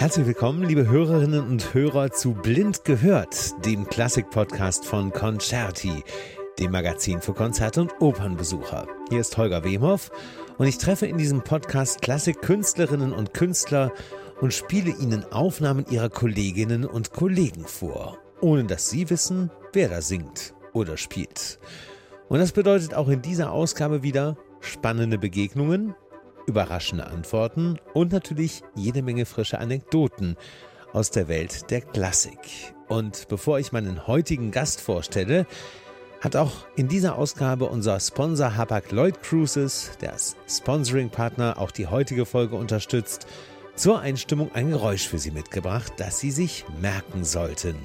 Herzlich willkommen, liebe Hörerinnen und Hörer zu Blind gehört, dem Klassik-Podcast von Concerti, dem Magazin für Konzert- und Opernbesucher. Hier ist Holger Wemhoff und ich treffe in diesem Podcast Klassik-Künstlerinnen und Künstler und spiele ihnen Aufnahmen ihrer Kolleginnen und Kollegen vor, ohne dass sie wissen, wer da singt oder spielt. Und das bedeutet auch in dieser Ausgabe wieder spannende Begegnungen, überraschende Antworten und natürlich jede Menge frische Anekdoten aus der Welt der Klassik. Und bevor ich meinen heutigen Gast vorstelle, hat auch in dieser Ausgabe unser Sponsor Hapag Lloyd Cruises, der als Sponsoring-Partner auch die heutige Folge unterstützt, zur Einstimmung ein Geräusch für Sie mitgebracht, das Sie sich merken sollten.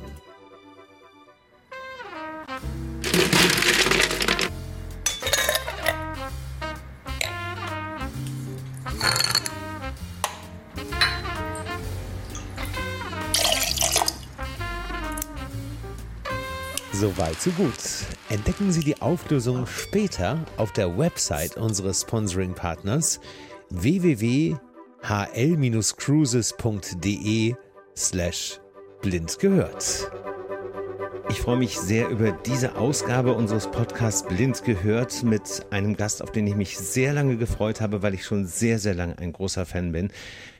Soweit, so gut. Entdecken Sie die Auflösung später auf der Website unseres Sponsoring-Partners www.hl-cruises.de slash blind gehört. Ich freue mich sehr über diese Ausgabe unseres Podcasts Blind gehört mit einem Gast, auf den ich mich sehr lange gefreut habe, weil ich schon sehr, sehr lange ein großer Fan bin.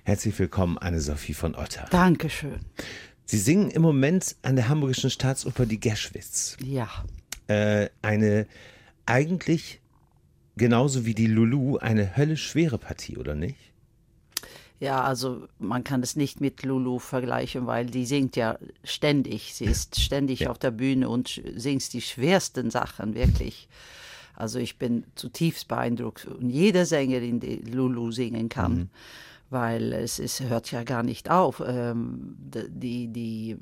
Herzlich willkommen, Anne-Sophie von Otter. Dankeschön. Sie singen im Moment an der Hamburgischen Staatsoper die Gerschwitz. Ja. Äh, eine eigentlich genauso wie die Lulu eine höllisch schwere Partie, oder nicht? Ja, also man kann es nicht mit Lulu vergleichen, weil die singt ja ständig. Sie ist ständig ja. auf der Bühne und singt die schwersten Sachen, wirklich. Also ich bin zutiefst beeindruckt. Und jede Sängerin, die Lulu singen kann. Mhm weil es, es hört ja gar nicht auf. Ähm, die, die,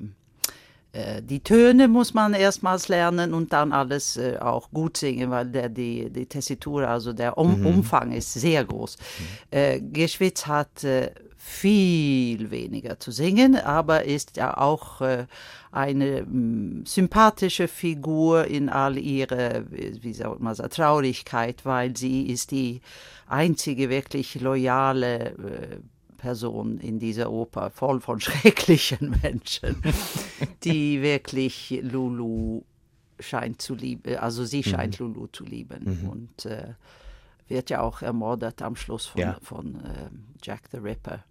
äh, die Töne muss man erstmals lernen und dann alles äh, auch gut singen, weil der, die, die Tessitur, also der um mhm. Umfang ist sehr groß. Mhm. Äh, Geschwitz hat äh, viel weniger zu singen, aber ist ja auch äh, eine m, sympathische Figur in all ihrer, wie sagt man, Traurigkeit, weil sie ist die einzige wirklich loyale äh, Person in dieser Oper, voll von schrecklichen Menschen, die wirklich Lulu scheint zu lieben, also sie scheint mhm. Lulu zu lieben. Mhm. Und äh, wird ja auch ermordet am Schluss von, ja. von äh, Jack the Ripper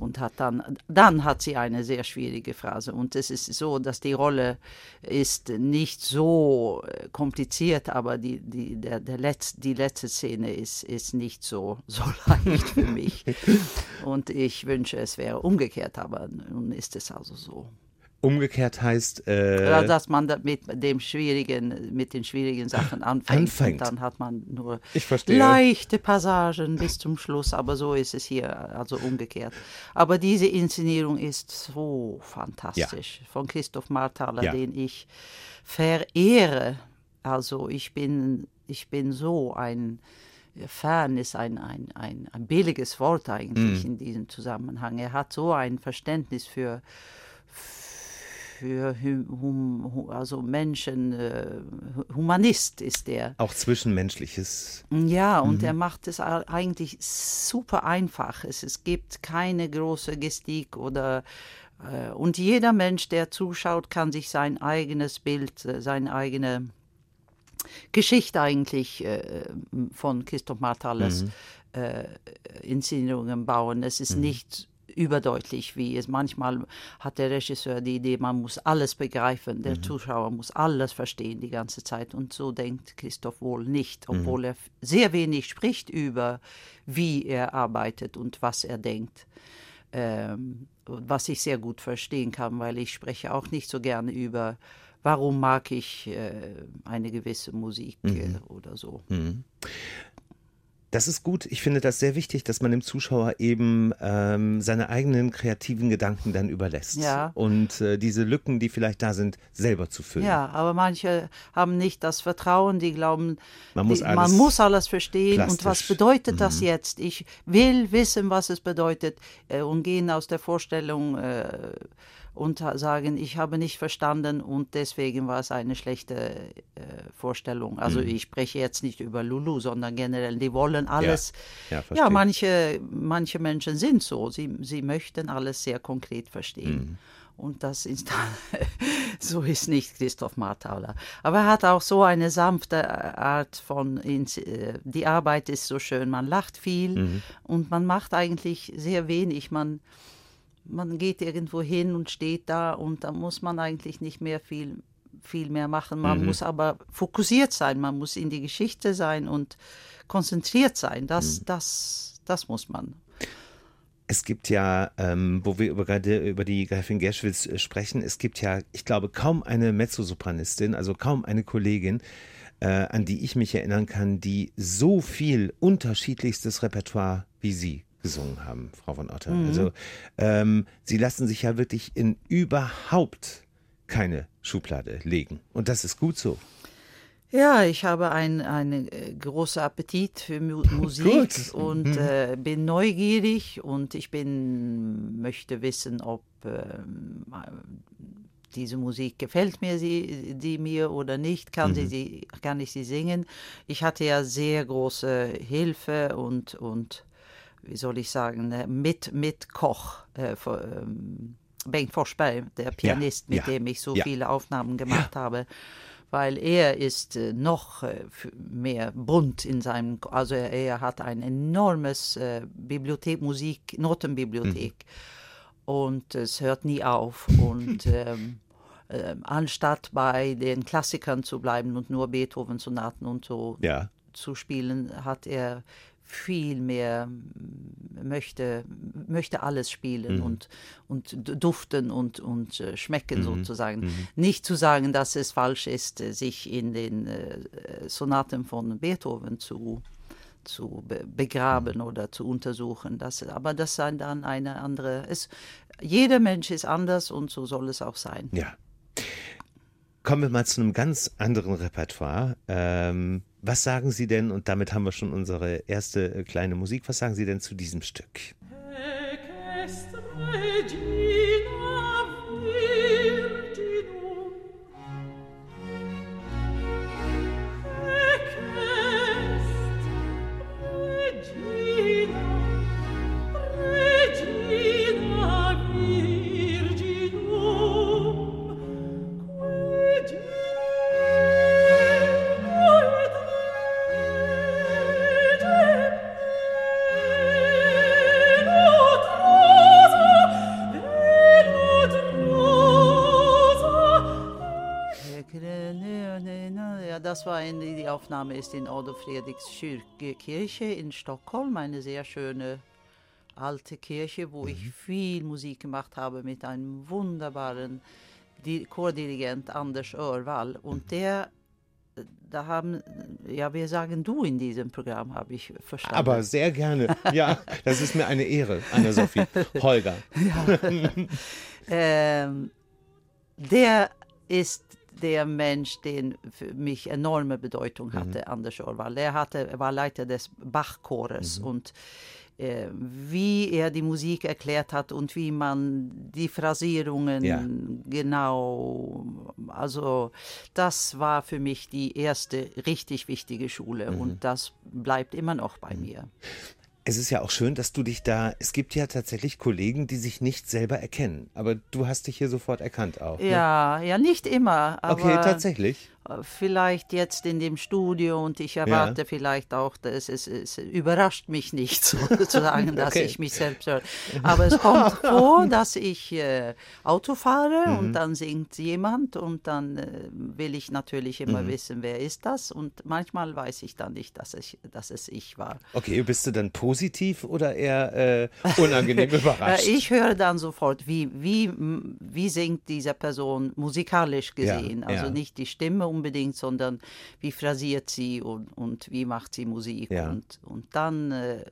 und hat dann dann hat sie eine sehr schwierige Phrase und es ist so, dass die Rolle ist nicht so äh, kompliziert, aber die die der, der Letz, die letzte Szene ist ist nicht so so leicht für mich und ich wünsche es wäre umgekehrt, aber nun ist es also so. Umgekehrt heißt. Äh, ja, dass man mit dem schwierigen, mit den schwierigen Sachen anfängt. anfängt. Und dann hat man nur leichte Passagen bis zum Schluss. Aber so ist es hier, also umgekehrt. Aber diese Inszenierung ist so fantastisch. Ja. Von Christoph Marthaler, ja. den ich verehre. Also ich bin, ich bin so ein. Fan ist ein, ein, ein, ein billiges Wort eigentlich mm. in diesem Zusammenhang. Er hat so ein Verständnis für, für hum, also Menschen, äh, Humanist ist er. Auch Zwischenmenschliches. Ja, und mhm. er macht es eigentlich super einfach. Es, es gibt keine große Gestik oder äh, und jeder Mensch, der zuschaut, kann sich sein eigenes Bild, äh, seine eigene Geschichte eigentlich von Christoph Martales mhm. Inszenierungen bauen. Es ist mhm. nicht überdeutlich, wie es manchmal hat der Regisseur die Idee, man muss alles begreifen, der mhm. Zuschauer muss alles verstehen die ganze Zeit. Und so denkt Christoph wohl nicht, mhm. obwohl mhm. er sehr wenig spricht über, wie er arbeitet und was er denkt. Ähm, was ich sehr gut verstehen kann, weil ich spreche auch nicht so gerne über, warum mag ich äh, eine gewisse Musik mhm. äh, oder so. Das ist gut. Ich finde das sehr wichtig, dass man dem Zuschauer eben ähm, seine eigenen kreativen Gedanken dann überlässt. Ja. Und äh, diese Lücken, die vielleicht da sind, selber zu füllen. Ja, aber manche haben nicht das Vertrauen, die glauben, man muss, die, alles, man muss alles verstehen. Plastisch. Und was bedeutet das mhm. jetzt? Ich will wissen, was es bedeutet äh, und gehen aus der Vorstellung. Äh, und sagen, ich habe nicht verstanden und deswegen war es eine schlechte äh, Vorstellung. Also mhm. ich spreche jetzt nicht über Lulu, sondern generell, die wollen alles. Ja, ja, ja manche, manche Menschen sind so, sie, sie möchten alles sehr konkret verstehen. Mhm. Und das ist so ist nicht Christoph Martauler. Aber er hat auch so eine sanfte Art von, äh, die Arbeit ist so schön, man lacht viel mhm. und man macht eigentlich sehr wenig. Man, man geht irgendwo hin und steht da und da muss man eigentlich nicht mehr viel, viel mehr machen. Man mhm. muss aber fokussiert sein, man muss in die Geschichte sein und konzentriert sein. Das, mhm. das, das muss man. Es gibt ja, ähm, wo wir über, gerade über die Gräfin Gerschwitz äh, sprechen, es gibt ja, ich glaube, kaum eine Mezzosopranistin, also kaum eine Kollegin, äh, an die ich mich erinnern kann, die so viel unterschiedlichstes Repertoire wie Sie gesungen haben, Frau von Otter. Mhm. Also ähm, Sie lassen sich ja wirklich in überhaupt keine Schublade legen. Und das ist gut so. Ja, ich habe einen ein äh, großen Appetit für Mu Musik und mhm. äh, bin neugierig und ich bin möchte wissen, ob äh, diese Musik gefällt mir sie die mir oder nicht, kann mhm. sie kann ich sie singen. Ich hatte ja sehr große Hilfe und und wie soll ich sagen, äh, mit, mit Koch, äh, für, ähm, Bengt Forsberg, der Pianist, ja, mit ja, dem ich so ja. viele Aufnahmen gemacht habe weil er ist äh, noch äh, mehr bunt in seinem, also er, er hat ein enormes äh, Bibliothek, Musik, Notenbibliothek mhm. und es hört nie auf und ähm, äh, anstatt bei den Klassikern zu bleiben und nur Beethoven-Sonaten und so zu spielen, hat er viel mehr möchte, möchte alles spielen mhm. und, und duften und, und äh, schmecken mhm. sozusagen. Mhm. Nicht zu sagen, dass es falsch ist, äh, sich in den äh, Sonaten von Beethoven zu, zu begraben mhm. oder zu untersuchen. Das, aber das sei dann eine andere. Es, jeder Mensch ist anders und so soll es auch sein. Ja. Kommen wir mal zu einem ganz anderen Repertoire. Ähm, was sagen Sie denn, und damit haben wir schon unsere erste äh, kleine Musik, was sagen Sie denn zu diesem Stück? das war eine, die Aufnahme ist in Odo Fredriks Kirche in Stockholm, eine sehr schöne alte Kirche, wo mhm. ich viel Musik gemacht habe mit einem wunderbaren Chordirigent Anders Örvall. Und mhm. der da haben, ja, wir sagen du in diesem Programm, habe ich verstanden. Aber sehr gerne. Ja, das ist mir eine Ehre, Anna-Sophie. Holger. Ja. ähm, der ist der Mensch, der für mich enorme Bedeutung mhm. hatte, mhm. Anders Orwall. Er hatte, war Leiter des Bachchores mhm. und äh, wie er die Musik erklärt hat und wie man die Phrasierungen ja. genau, also das war für mich die erste richtig wichtige Schule mhm. und das bleibt immer noch bei mhm. mir. Es ist ja auch schön, dass du dich da, es gibt ja tatsächlich Kollegen, die sich nicht selber erkennen, aber du hast dich hier sofort erkannt auch. Ne? Ja, ja, nicht immer. okay, tatsächlich vielleicht jetzt in dem Studio und ich erwarte ja. vielleicht auch, dass es, es, überrascht mich nicht sozusagen, dass okay. ich mich selbst höre. Aber es kommt vor, dass ich äh, Auto fahre mhm. und dann singt jemand und dann äh, will ich natürlich immer mhm. wissen, wer ist das und manchmal weiß ich dann nicht, dass, ich, dass es ich war. Okay, bist du dann positiv oder eher äh, unangenehm überrascht? ich höre dann sofort, wie, wie, wie singt diese Person musikalisch gesehen, ja, also ja. nicht die Stimme unbedingt, sondern wie phrasiert sie und, und wie macht sie Musik. Ja. Und, und dann, äh,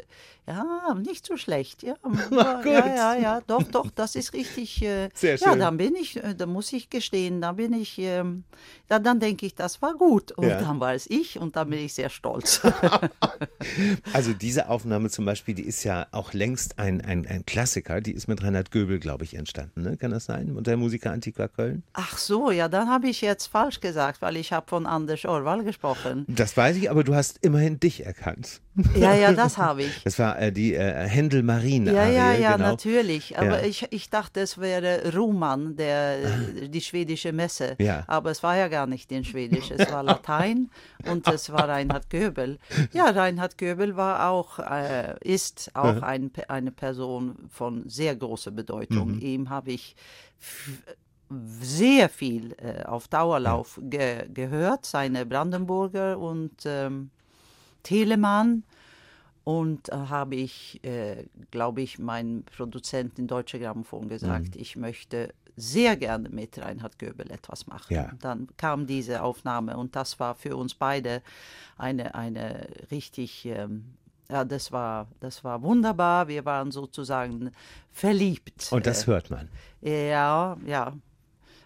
ja, nicht so schlecht. Ja, ja, ja, ja, doch, doch, das ist richtig. Äh, Sehr Ja, schön. dann bin ich, äh, da muss ich gestehen, da bin ich, ähm, ja, dann denke ich, das war gut. Und Ja. dann war es ich und dann bin ich sehr stolz. Also diese Aufnahme zum Beispiel, die ist ja auch längst ein, ein, ein Klassiker. Die ist mit Reinhard Göbel, glaube ich, entstanden. Ne? Kann das sein? Und der Musiker Antiqua Köln? Ach so, ja, dann habe ich jetzt falsch gesagt, weil ich habe von Anders Orwall gesprochen. Das weiß ich, aber du hast immerhin dich erkannt. Ja, ja, das habe ich. Das war äh, die äh, Händel Marien. Ja, ja, ja, genau. natürlich. Aber Ja. ich, ich dachte, es wäre Ruhmann, der, die schwedische Messe. Ja. Aber es war ja gar nicht in Schwedisch, es war Latein und es war Reinhard Goebel. Ja, Reinhard Goebel war auch, äh, ist auch ein, eine Person von sehr großer Bedeutung. Ihm habe ich sehr viel äh, auf Dauerlauf ge gehört, seine Brandenburger und ähm, Telemann. Und äh, habe ich, äh, glaube ich, meinem Produzenten in Deutsche Grammophon gesagt, ich möchte sehr gerne mit Reinhard Goebel etwas machen. Ja. Dann kam diese Aufnahme und das war für uns beide eine, eine richtig, ähm, ja, das war, das war wunderbar. Wir waren sozusagen verliebt. Und das hört man. Äh, ja, ja.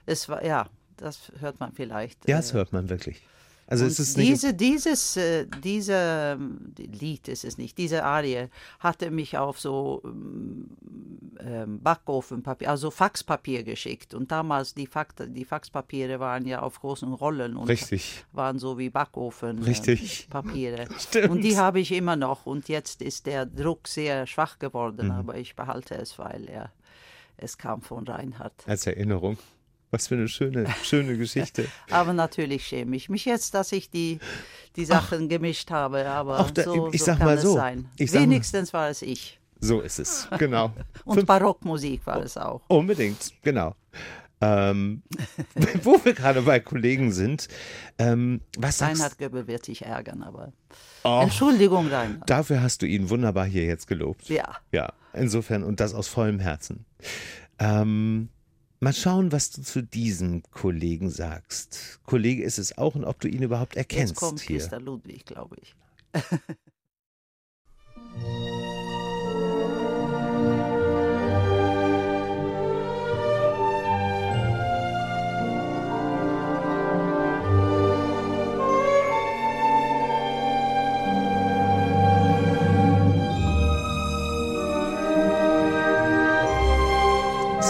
Es war, ja, das hört man vielleicht. Ja, äh, das hört man wirklich. Also es ist nicht. diese, dieses, äh, diese ähm, Lied ist es nicht, diese Arie hatte mich auf so ähm, ähm, Backofenpapier, also Faxpapier geschickt. Und damals die, Fax, die Faxpapiere waren ja auf großen Rollen und Richtig. waren so wie Backofen Richtig. äh. Und die habe ich immer noch. Und jetzt ist der Druck sehr schwach Mhm. geworden, aber ich behalte es, weil er, es kam von Reinhard. Als Erinnerung. Was für eine schöne, schöne Geschichte. Aber natürlich schäme ich mich jetzt, dass ich die, die Sachen gemischt habe. Aber Ach, da- so, ich so sag kann mal es so, sein. mal- Wenigstens war es ich. So ist es. Genau. Und Barockmusik war es auch. Unbedingt, genau. Ähm, wo wir gerade bei Kollegen sind, ähm, was Reinhard Göbel wird sich ärgern, aber Oh, Entschuldigung, Reinhard. Dafür hast du ihn wunderbar hier jetzt gelobt. Ja. Ja, insofern und das aus vollem Herzen. Ähm, mal schauen, was du zu diesem Kollegen sagst. Kollege ist es auch und ob du ihn überhaupt erkennst Jetzt kommt hier. Christa Ludwig, glaube ich.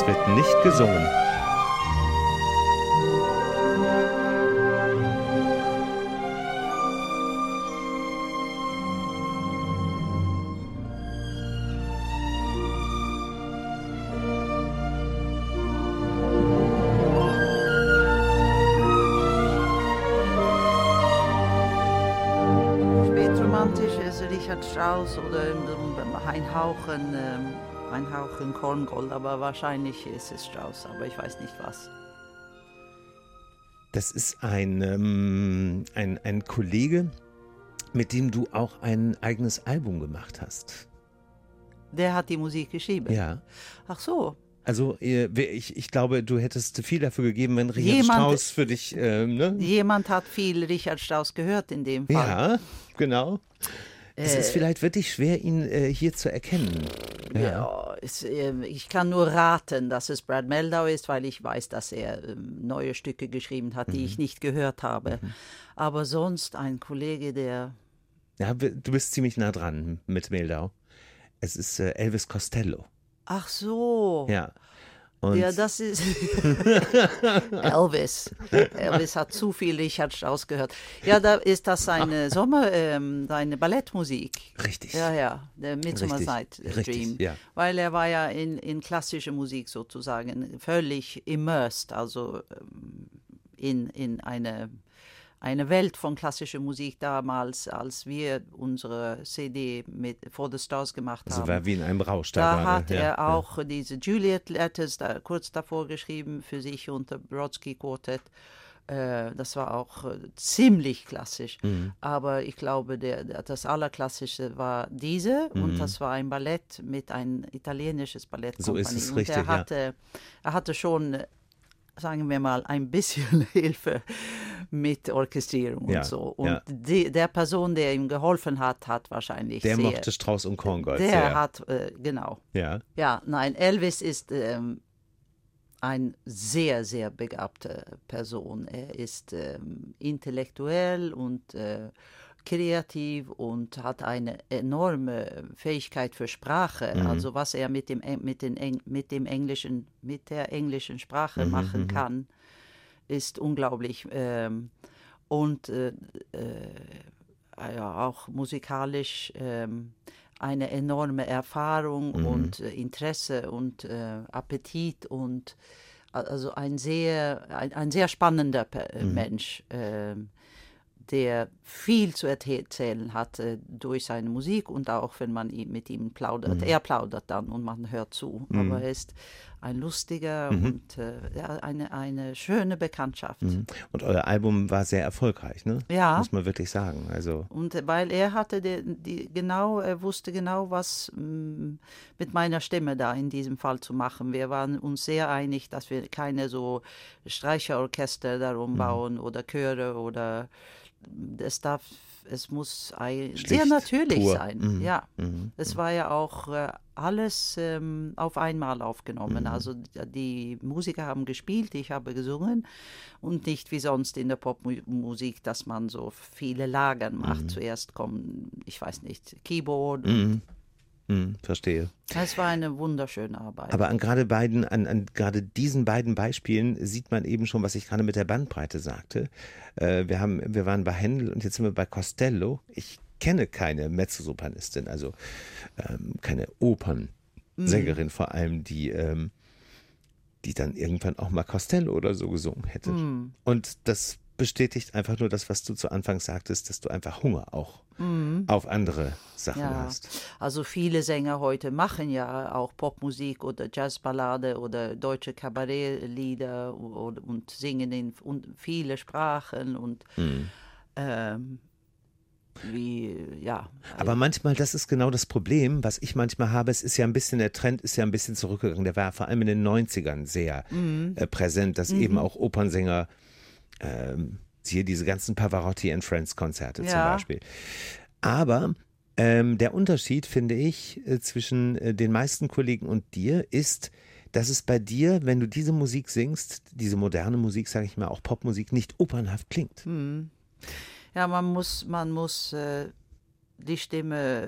wird nicht gesungen. Spätromantisch ist Richard Strauss oder ein Hauchen, ähm, ein Hauchen Korngold, aber wahrscheinlich ist es Strauss, aber ich weiß nicht was. Das ist ein, ähm, ein, ein Kollege, mit dem du auch ein eigenes Album gemacht hast. Der hat die Musik geschrieben. Ja. Ach so. Also ich, ich glaube, du hättest viel dafür gegeben, wenn Richard Jemand- Strauss für dich, ähm, ne? Jemand hat viel Richard Strauss gehört in dem Fall. Ja, genau. Es Äh, ist vielleicht wirklich schwer, ihn äh, hier zu erkennen. Ja, es, ähm, ich kann nur raten, dass es Brad Meldau ist, weil ich weiß, dass er ähm, neue Stücke geschrieben hat, die Mhm. ich nicht gehört habe. Aber sonst ein Kollege, der Ja, du bist ziemlich nah dran mit Meldau. Es ist äh, Elvis Costello. Ach so. Ja. Und Ja, das ist Elvis. Elvis hat zu viel Richard Strauss gehört. Ja, da ist das seine Sommer, ähm, seine Ballettmusik. Richtig. Ja, ja, der Midsummer Night Dream. ja. Weil er war ja in, in klassische Musik sozusagen völlig immersed, also ähm, in, in eine, eine Welt von klassischer Musik damals, als wir unsere CD mit For the Stars gemacht also haben. war wie in einem Rausch da, Da hat ja, er auch diese Juliet Letters da, kurz davor geschrieben für sich unter Brodsky Quartet. Äh, das war auch äh, ziemlich klassisch. Mhm. Aber ich glaube, der, der, das Allerklassischste war diese Mhm. und das war ein Ballett mit ein italienisches Ballett. So ist es und richtig, er ja. hatte, er hatte schon sagen wir mal, ein bisschen Hilfe mit Orchestrierung Ja, und so. Und ja. die, der Person, der ihm geholfen hat, hat wahrscheinlich Der sehr, mochte Strauß und Korngold der sehr. hat, äh, genau. ja. Ja, nein, Elvis ist ähm, ein sehr, sehr begabte Person. Er ist ähm, intellektuell und äh, kreativ und hat eine enorme Fähigkeit für Sprache. Also was er mit dem, mit, den mit dem englischen, mit der englischen Sprache machen kann, ist unglaublich. Ähm, und äh, äh, ja, auch musikalisch ähm, eine enorme Erfahrung und äh, Interesse und äh, Appetit und also ein sehr, ein, ein sehr spannender äh, Mensch, ähm, der viel zu erzählen hat durch seine Musik und auch wenn man mit ihm plaudert. Er plaudert dann und man hört zu. Aber er ist ein lustiger und äh, eine, eine schöne Bekanntschaft. Und euer Album war sehr erfolgreich, ne? Ja. Muss man wirklich sagen. Also, Und äh, weil er hatte die, die genau, er wusste genau, was mm, mit meiner Stimme da in diesem Fall zu machen. Wir waren uns sehr einig, dass wir keine so Streicherorchester darum Mhm. bauen oder Chöre oder es darf, es muss ein, Schlicht, sehr natürlich pur. sein. Mhm. Ja, es war ja auch äh, alles ähm, auf einmal aufgenommen. Mhm. Also die Musiker haben gespielt, ich habe gesungen und nicht wie sonst in der Popmusik, dass man so viele Lagern macht. Mhm. Zuerst kommen, ich weiß nicht, Keyboard. Hm, verstehe. Es war eine wunderschöne Arbeit. Aber an gerade beiden, an, an gerade diesen beiden Beispielen sieht man eben schon, was ich gerade mit der Bandbreite sagte. Äh, wir haben, wir waren bei Händel und jetzt sind wir bei Costello. Ich kenne keine Mezzosopranistin, also ähm, keine Opernsängerin vor allem, die ähm, die dann irgendwann auch mal Costello oder so gesungen hätte. Und das bestätigt einfach nur das, was du zu Anfang sagtest, dass du einfach Hunger auch auf andere Sachen ja, hast. also viele Sänger heute machen ja auch Popmusik oder Jazzballade oder deutsche Kabarettlieder und, und singen in und viele Sprachen und Mhm. ähm, wie, ja. Aber manchmal, das ist genau das Problem, was ich manchmal habe. Es ist ja ein bisschen, der Trend ist ja ein bisschen zurückgegangen. Der war vor allem in den 90ern sehr äh, präsent, dass eben auch Opernsänger, ähm, hier diese ganzen Pavarotti and Friends Konzerte zum Ja. Beispiel. Aber ähm, der Unterschied, finde ich, äh, zwischen äh, den meisten Kollegen und dir ist, dass es bei dir, wenn du diese Musik singst, diese moderne Musik, sage ich mal, auch Popmusik, nicht opernhaft klingt. Ja, man muss, man muss äh, die Stimme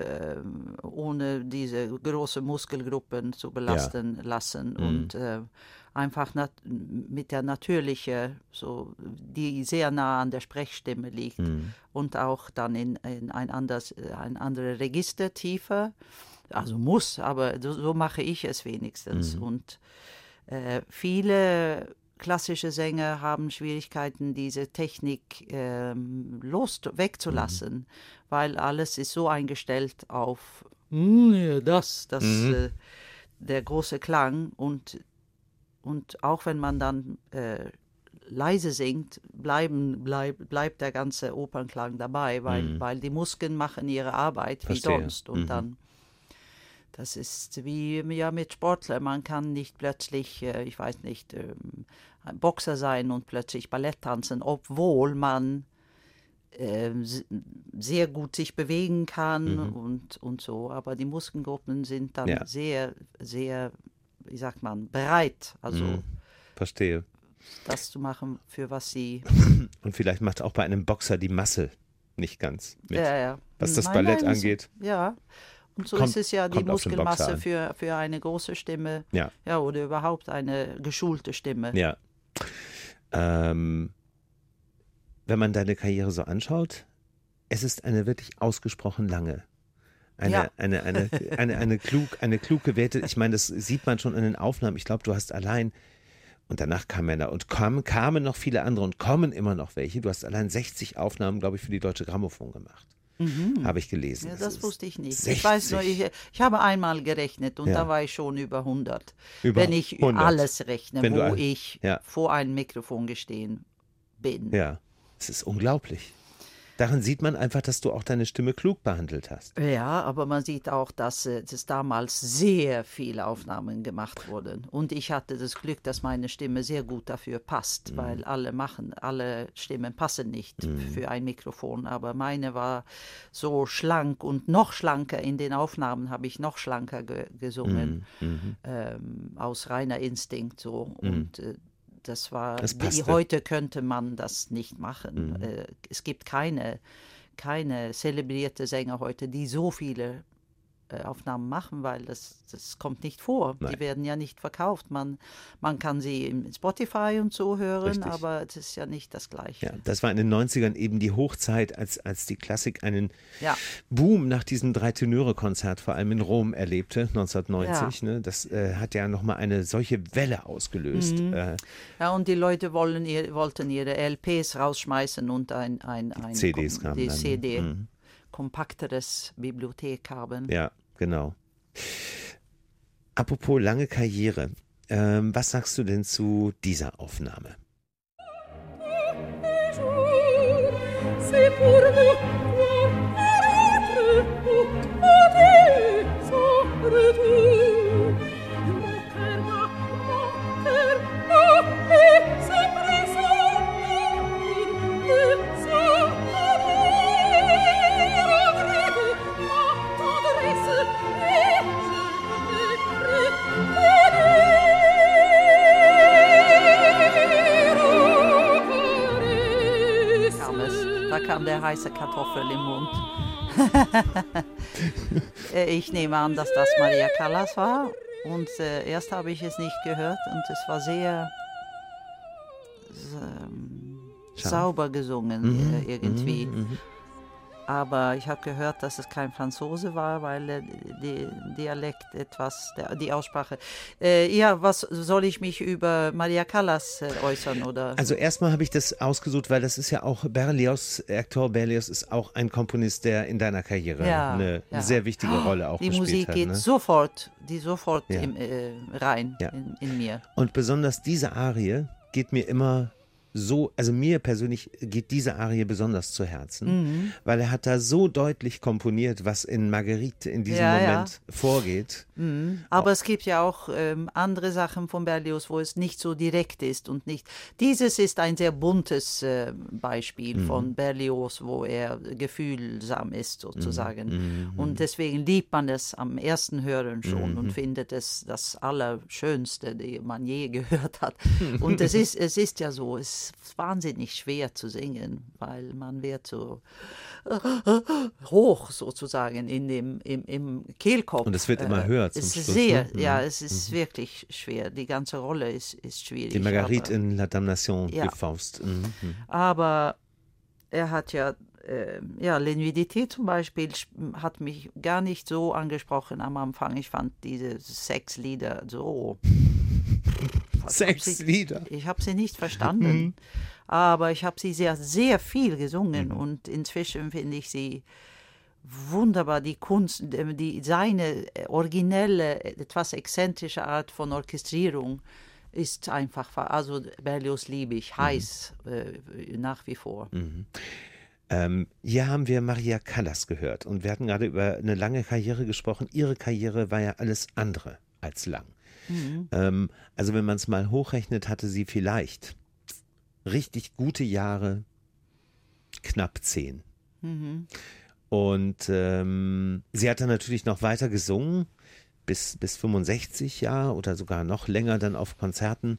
äh, ohne diese großen Muskelgruppen zu belasten lassen und äh, einfach nat mit der natürlichen, so, die sehr nah an der Sprechstimme liegt und auch dann in, in ein, anderes, ein andere Registertiefe. Also muss, aber so, so mache ich es wenigstens. Und äh, viele klassische Sänger haben Schwierigkeiten, diese Technik ähm, los wegzulassen, weil alles ist so eingestellt auf "Mm, ja, das, das äh, der große Klang und und auch wenn man dann äh, leise singt, bleiben, bleib, bleibt der ganze Opernklang dabei, weil, weil die Muskeln machen ihre Arbeit wie Verstehe. sonst und dann das ist wie ja, mit Sportlern. Man kann nicht plötzlich, äh, ich weiß nicht, ähm, ein Boxer sein und plötzlich Ballett tanzen, obwohl man s- sehr gut sich bewegen kann und, und so. Aber die Muskelgruppen sind dann Ja. sehr, sehr, wie sagt man, bereit, also Verstehe. das zu machen, für was sie. Und vielleicht macht auch bei einem Boxer die Masse nicht ganz mit. Ja, ja. Was das Nein, Ballett nein, angeht. Ja. Und so Kommt- ist es ja die Muskelmasse für, für eine große Stimme. Ja. Ja, oder überhaupt eine geschulte Stimme. Ja. Ähm, wenn man deine Karriere so anschaut, es ist eine wirklich ausgesprochen lange. Eine, Ja. eine, eine, eine, eine, klug, eine klug gewählte, ich meine, das sieht man schon in den Aufnahmen. Ich glaube, du hast allein, und danach kam Männer und kamen, kamen noch viele andere und kommen immer noch welche. Du hast allein 60 Aufnahmen, glaube ich, für die Deutsche Grammophon gemacht. Habe ich gelesen. Mhm. Ja, Das das wusste ich nicht. 60. Ich weiß nur, ich, ich habe einmal gerechnet und Ja. da war ich schon über 100. Über wenn ich 100. alles rechne, Wenn wo ein- ich Ja. vor einem Mikrofon gestehen bin. Ja, es ist unglaublich. Daran sieht man einfach, dass du auch deine Stimme klug behandelt hast. Ja, aber man sieht auch, dass es damals sehr viele Aufnahmen gemacht wurden. Und ich hatte das Glück, dass meine Stimme sehr gut dafür passt, mhm. weil alle machen, alle Stimmen passen nicht mhm. für ein Mikrofon. Aber meine war so schlank und noch schlanker. In den Aufnahmen habe ich noch schlanker ge gesungen, mhm. mhm. ähm, aus reiner Instinkt so. Mhm. Und äh, das war, das wie heute könnte man das nicht machen. Mhm. Äh, es gibt keine, keine zelebrierte Sänger heute, die so viele Aufnahmen machen, weil das, das kommt nicht vor. Nein. Die werden ja nicht verkauft. Man, man kann sie in Spotify und so hören, Richtig. aber es ist ja nicht das Gleiche. Ja, das war in den 90ern eben die Hochzeit, als, als die Klassik einen ja. Boom nach diesem Drei-Tenöre-Konzert vor allem in Rom erlebte, 1990. Ja. Ne? Das äh, hat ja nochmal eine solche Welle ausgelöst. Mhm. Äh, ja, und die Leute wollen ihr, wollten ihre LPs rausschmeißen und ein, ein, ein CDs kamen die dann. CD. Mhm kompakteres Bibliothek haben. Ja, genau. Apropos lange Karriere, ähm, was sagst du denn zu dieser Aufnahme? Heiße Kartoffel im Mund. Äh, ich nehme an, dass das Maria Callas war. Und äh, erst habe ich es nicht gehört und es war sehr ähm, sauber gesungen mhm, äh, irgendwie. Mhm, mhm. Aber ich habe gehört, dass es kein Franzose war, weil der Dialekt etwas, die Aussprache. Äh, ja, was soll ich mich über Maria Callas äh, äußern? Oder? Also erstmal habe ich das ausgesucht, weil das ist ja auch Berlioz, Hector Berlioz ist auch ein Komponist, der in deiner Karriere ja, eine ja. sehr wichtige Rolle auch die gespielt Musik hat. Die Musik geht ne? sofort, die sofort ja. im, äh, rein in, in mir. Und besonders diese Arie geht mir immer so, also mir persönlich geht diese Arie besonders zu Herzen, mhm. weil er hat da so deutlich komponiert, was in Marguerite in diesem ja, Moment ja. vorgeht. Mhm. Aber oh. es gibt ja auch ähm, andere Sachen von Berlioz, wo es nicht so direkt ist und nicht. Dieses ist ein sehr buntes äh, Beispiel mhm. von Berlioz, wo er gefühlsam ist sozusagen. Mhm. Mhm. Und deswegen liebt man es am ersten Hören schon und mhm. findet es das Allerschönste, das man je gehört hat. Und es ist, es ist ja so, es ist wahnsinnig schwer zu singen, weil man wird so hoch sozusagen in dem, im, im Kehlkopf. Und es wird immer äh, höher zum es ist Schluss. Sehr, ne? Ja, es ist mhm. wirklich schwer. Die ganze Rolle ist, ist schwierig. Die Marguerite in La Damnation, ja. die Faust. Mhm. mhm. Aber er hat ja äh, ja, L'Invidité zum Beispiel hat mich gar nicht so angesprochen am Anfang. Ich fand diese sechs Lieder so Sechs Lieder. Ich habe sie nicht verstanden, mhm. aber ich habe sie sehr, sehr viel gesungen mhm. und inzwischen finde ich sie wunderbar. Die Kunst, die, seine originelle, etwas exzentrische Art von Orchestrierung ist einfach, also Berlioz liebe ich, mhm. heiß mhm. äh, nach wie vor. Mhm. Ähm, hier haben wir Maria Callas gehört und wir hatten gerade über eine lange Karriere gesprochen. Ihre Karriere war ja alles andere als lang. Mhm. Ähm, also wenn man es mal hochrechnet, hatte sie vielleicht richtig gute Jahre, knapp zehn. Mhm. Und ähm, sie hat dann natürlich noch weiter gesungen, bis, bis 65 Jahre oder sogar noch länger dann auf Konzerten.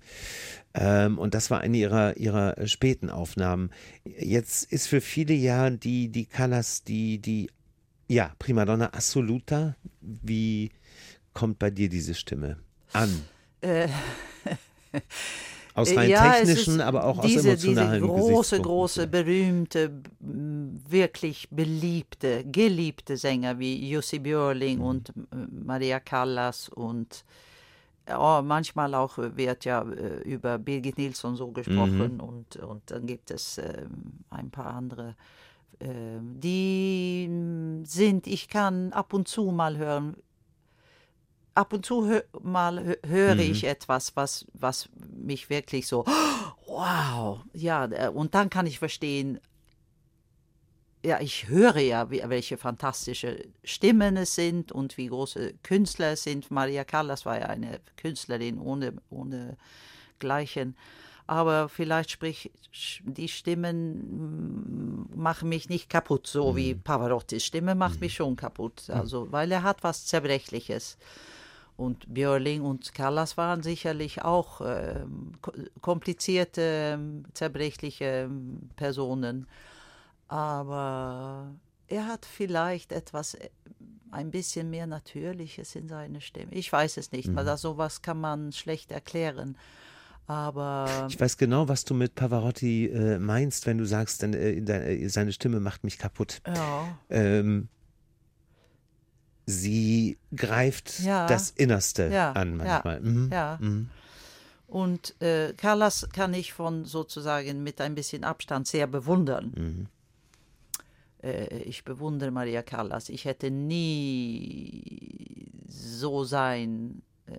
Ähm, und das war eine ihrer, ihrer späten Aufnahmen. Jetzt ist für viele Jahre die, die Callas, die, die, ja, Primadonna Assoluta. Wie kommt bei dir diese Stimme? An? Äh, aus rein ja, technischen, aber auch diese, aus emotionalen Diese große, große, berühmte, wirklich beliebte, geliebte Sänger wie Jussi Björling mhm. und Maria Callas und ja, manchmal auch wird ja äh, über Birgit Nilsson so gesprochen mhm. und, und dann gibt es äh, ein paar andere. Äh, die sind, ich kann ab und zu mal hören, ab und zu hö mal hö höre mhm. ich etwas, was, was mich wirklich so, wow, ja, und dann kann ich verstehen, ja, ich höre ja, wie, welche fantastische Stimmen es sind und wie große Künstler es sind. Maria Callas war ja eine Künstlerin ohne, ohne Gleichen. Aber vielleicht sprich, die Stimmen mm, machen mich nicht kaputt, so mhm. wie Pavarottis Stimme macht mhm. mich schon kaputt. Mhm. Also, weil er hat was Zerbrechliches. Und Björling und Callas waren sicherlich auch äh, komplizierte, zerbrechliche Personen aber er hat vielleicht etwas äh, ein bisschen mehr Natürliches in seiner Stimme. Ich weiß es nicht, mhm. weil das, sowas kann man schlecht erklären. Aber ich weiß genau, was du mit Pavarotti äh, meinst, wenn du sagst, denn, äh, äh, seine Stimme macht mich kaputt. Ja. Ähm, sie greift ja. das Innerste ja. an manchmal. Ja. Mhm. ja. Mhm. Und äh, Callas kann ich von sozusagen mit ein bisschen Abstand sehr bewundern. Mhm äh, ich bewundere Maria Callas. Ich hätte nie so sein äh,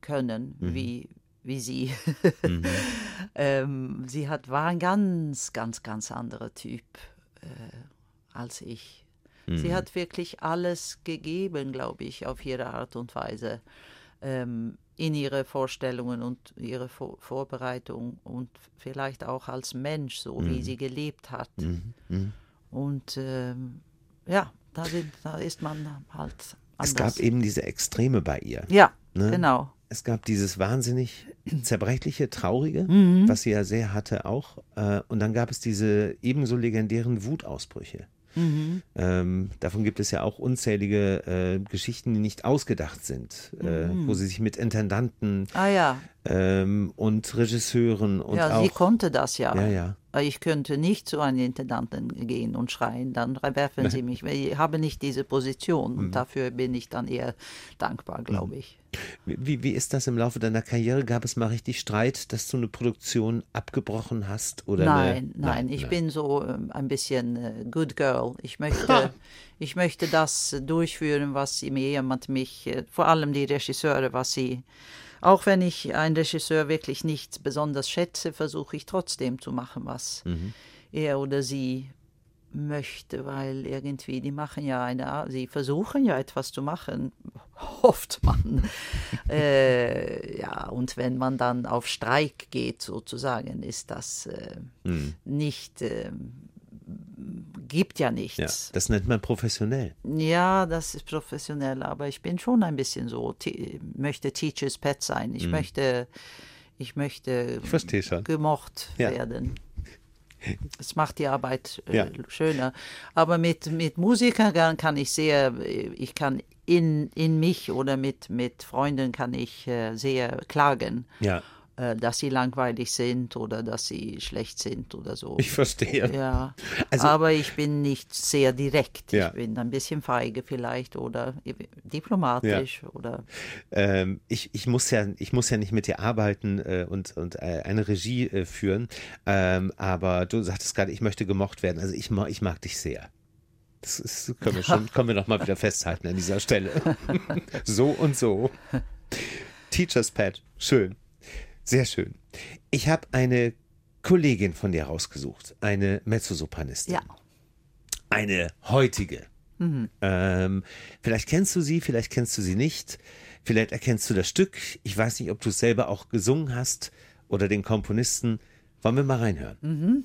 können mhm. wie, wie sie. mhm. ähm, sie hat, war ein ganz, ganz, ganz anderer Typ äh, als ich. Mhm. Sie hat wirklich alles gegeben, glaube ich, auf ihre Art und Weise. Ähm, in ihre Vorstellungen und ihre Vor Vorbereitung und vielleicht auch als Mensch, so wie mhm. sie gelebt hat. Mhm. mhm. Und ähm, ja, da, sind, da ist man halt anders. Es gab eben diese Extreme bei ihr. Ja, ne? genau. Es gab dieses wahnsinnig zerbrechliche, traurige, mhm. was sie ja sehr hatte auch. Äh, und dann gab es diese ebenso legendären Wutausbrüche. Mhm. Ähm, davon gibt es ja auch unzählige äh, Geschichten, die nicht ausgedacht sind, äh, mhm. wo sie sich mit Intendanten ah, ja. Ähm, und Regisseuren und ja, auch, sie konnte das ja. Ja, ja. Ich könnte nicht zu einem Intendanten gehen und schreien, dann werfen sie mich. Ich habe nicht diese Position und mhm. dafür bin ich dann eher dankbar, glaube mhm. ich. Wie, wie ist das im Laufe deiner Karriere? Gab es mal richtig Streit, dass du eine Produktion abgebrochen hast? Oder nein, eine, nein, nein, ich nein. bin so ähm, ein bisschen uh, good girl. Ich möchte, ich möchte das durchführen, was mir jemand mich, äh, vor allem die Regisseure, was sie auch wenn ich einen Regisseur wirklich nicht besonders schätze, versuche ich trotzdem zu machen, was mhm. er oder sie möchte, weil irgendwie die machen ja eine, sie versuchen ja etwas zu machen, hofft man. äh, ja, und wenn man dann auf Streik geht sozusagen, ist das äh, mhm. nicht äh, gibt ja nichts. Ja, das nennt man professionell. Ja, das ist professionell, aber ich bin schon ein bisschen so, möchte Teacher's Pet sein. Ich mhm. möchte, ich möchte ich gemocht ja. werden. Es macht die Arbeit äh, ja. schöner. Aber mit, mit Musikern kann ich sehr, ich kann in, in mich oder mit, mit Freunden kann ich äh, sehr klagen. Ja. Äh, dass sie langweilig sind oder dass sie schlecht sind oder so. Ich verstehe. Ja, also, aber ich bin nicht sehr direkt. Ja. Ich bin ein bisschen feige vielleicht oder diplomatisch ja. oder. Ähm, ich, ich, muss ja, ich muss ja nicht mit dir arbeiten äh, und, und äh, eine Regie äh, führen, ähm, aber du sagtest gerade, ich möchte gemocht werden. Also ich, ich mag dich sehr. Das ist, können wir schon, können wir noch mal wieder festhalten an dieser Stelle. so und so. Teacher's Pad, schön. Sehr schön. Ich habe eine Kollegin von dir rausgesucht, eine Mezzosopranistin. Ja. Eine heutige. Mhm. Ähm, vielleicht kennst du sie, vielleicht kennst du sie nicht. Vielleicht erkennst du das Stück. Ich weiß nicht, ob du es selber auch gesungen hast oder den Komponisten. Wollen wir mal reinhören? Mhm.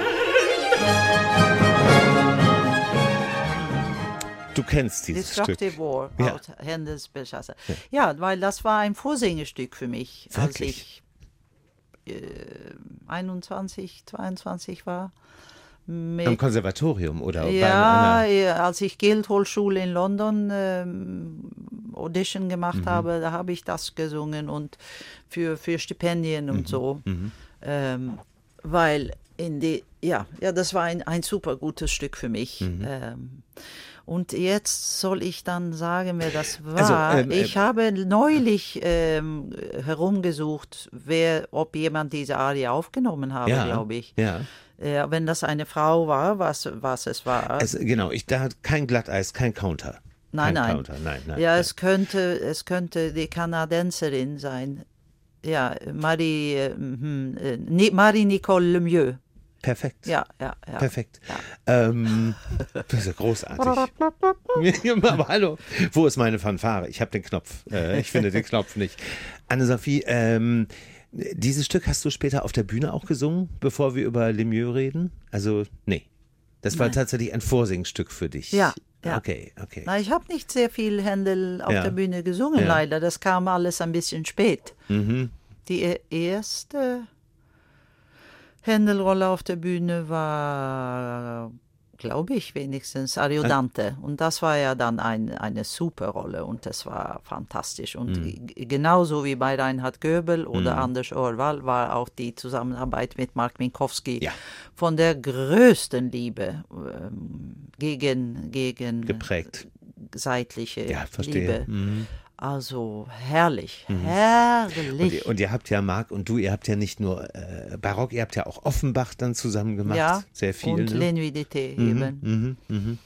Du kennst dieses Stück. De War ja. aus Händels Ja. ja. weil das war ein Vorsängestück für mich, Wirklich? als ich äh, 21, 22 war. Mit, Am Konservatorium oder? Ja, als ich Guildhall-Schule in London ähm, Audition gemacht mhm. habe, da habe ich das gesungen und für, für Stipendien und mhm. so. Mhm. Ähm, weil in die, ja, ja, das war ein, ein super gutes Stück für mich. Mhm. Ähm, und jetzt soll ich dann sagen, wer das war. Also, ähm, ich äh, habe neulich ähm, herumgesucht, wer, ob jemand diese Arie aufgenommen habe, ja, glaube ich. Ja. Ja, wenn das eine Frau war, was, was es war. Es, genau, ich, da hat kein Glatteis, kein Counter. nein, kein nein. Counter, nein, nein. Ja, nein. es könnte, es könnte die Kanadenserin sein. Ja, Marie, äh, hm, äh, Marie Nicole Lemieux. Perfekt. Ja, ja, ja. Perfekt. Ja. Ähm, das ist ja großartig. Aber hallo, wo ist meine Fanfare? Ich habe den Knopf. Äh, ich finde den Knopf nicht. Anne-Sophie, ähm, dieses Stück hast du später auf der Bühne auch gesungen, bevor wir über Lemieux reden? Also, nee. Das war Nein. tatsächlich ein Vorsingstück für dich. Ja, ja. Okay, okay. Na, ich habe nicht sehr viel Händel auf Ja. der Bühne gesungen, Ja. leider. Das kam alles ein bisschen spät. Mhm. Die e- erste Händelrolle auf der Bühne war, glaube ich, wenigstens Ariodante. Und das war ja dann ein, eine super Rolle und das war fantastisch. Und Mhm. genauso wie bei Reinhard Goebel oder Anders Orwell war auch die Zusammenarbeit mit Mark Minkowski Ja. von der größten Liebe ähm, gegen, gegen Geprägt. seitliche Ja. Liebe. Mhm. Also herrlich, Und herrlich. ihr, und ihr habt ja, Marc und du, ihr habt ja nicht nur äh, Barock, ihr habt ja auch Offenbach dann zusammen gemacht. ja, Sehr viel. und ne? L'Inuidité Mhm, eben. mhm, mhm.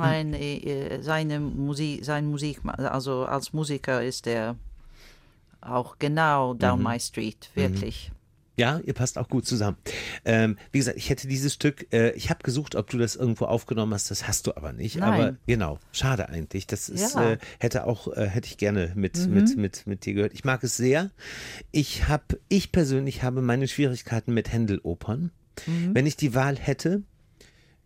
Ein, äh, seine Musik, sein Musik, also als Musiker ist er auch genau down Mhm. my street, wirklich. Ja, ihr passt auch gut zusammen. Ähm, wie gesagt, ich hätte dieses Stück, äh, ich habe gesucht, ob du das irgendwo aufgenommen hast, das hast du aber nicht. Nein. Aber genau, schade eigentlich. Das ist, Ja. äh, hätte auch, äh, hätte ich gerne mit, Mhm. mit, mit, mit dir gehört. Ich mag es sehr. Ich habe, ich persönlich habe meine Schwierigkeiten mit Händel-Opern. Mhm. Wenn ich die Wahl hätte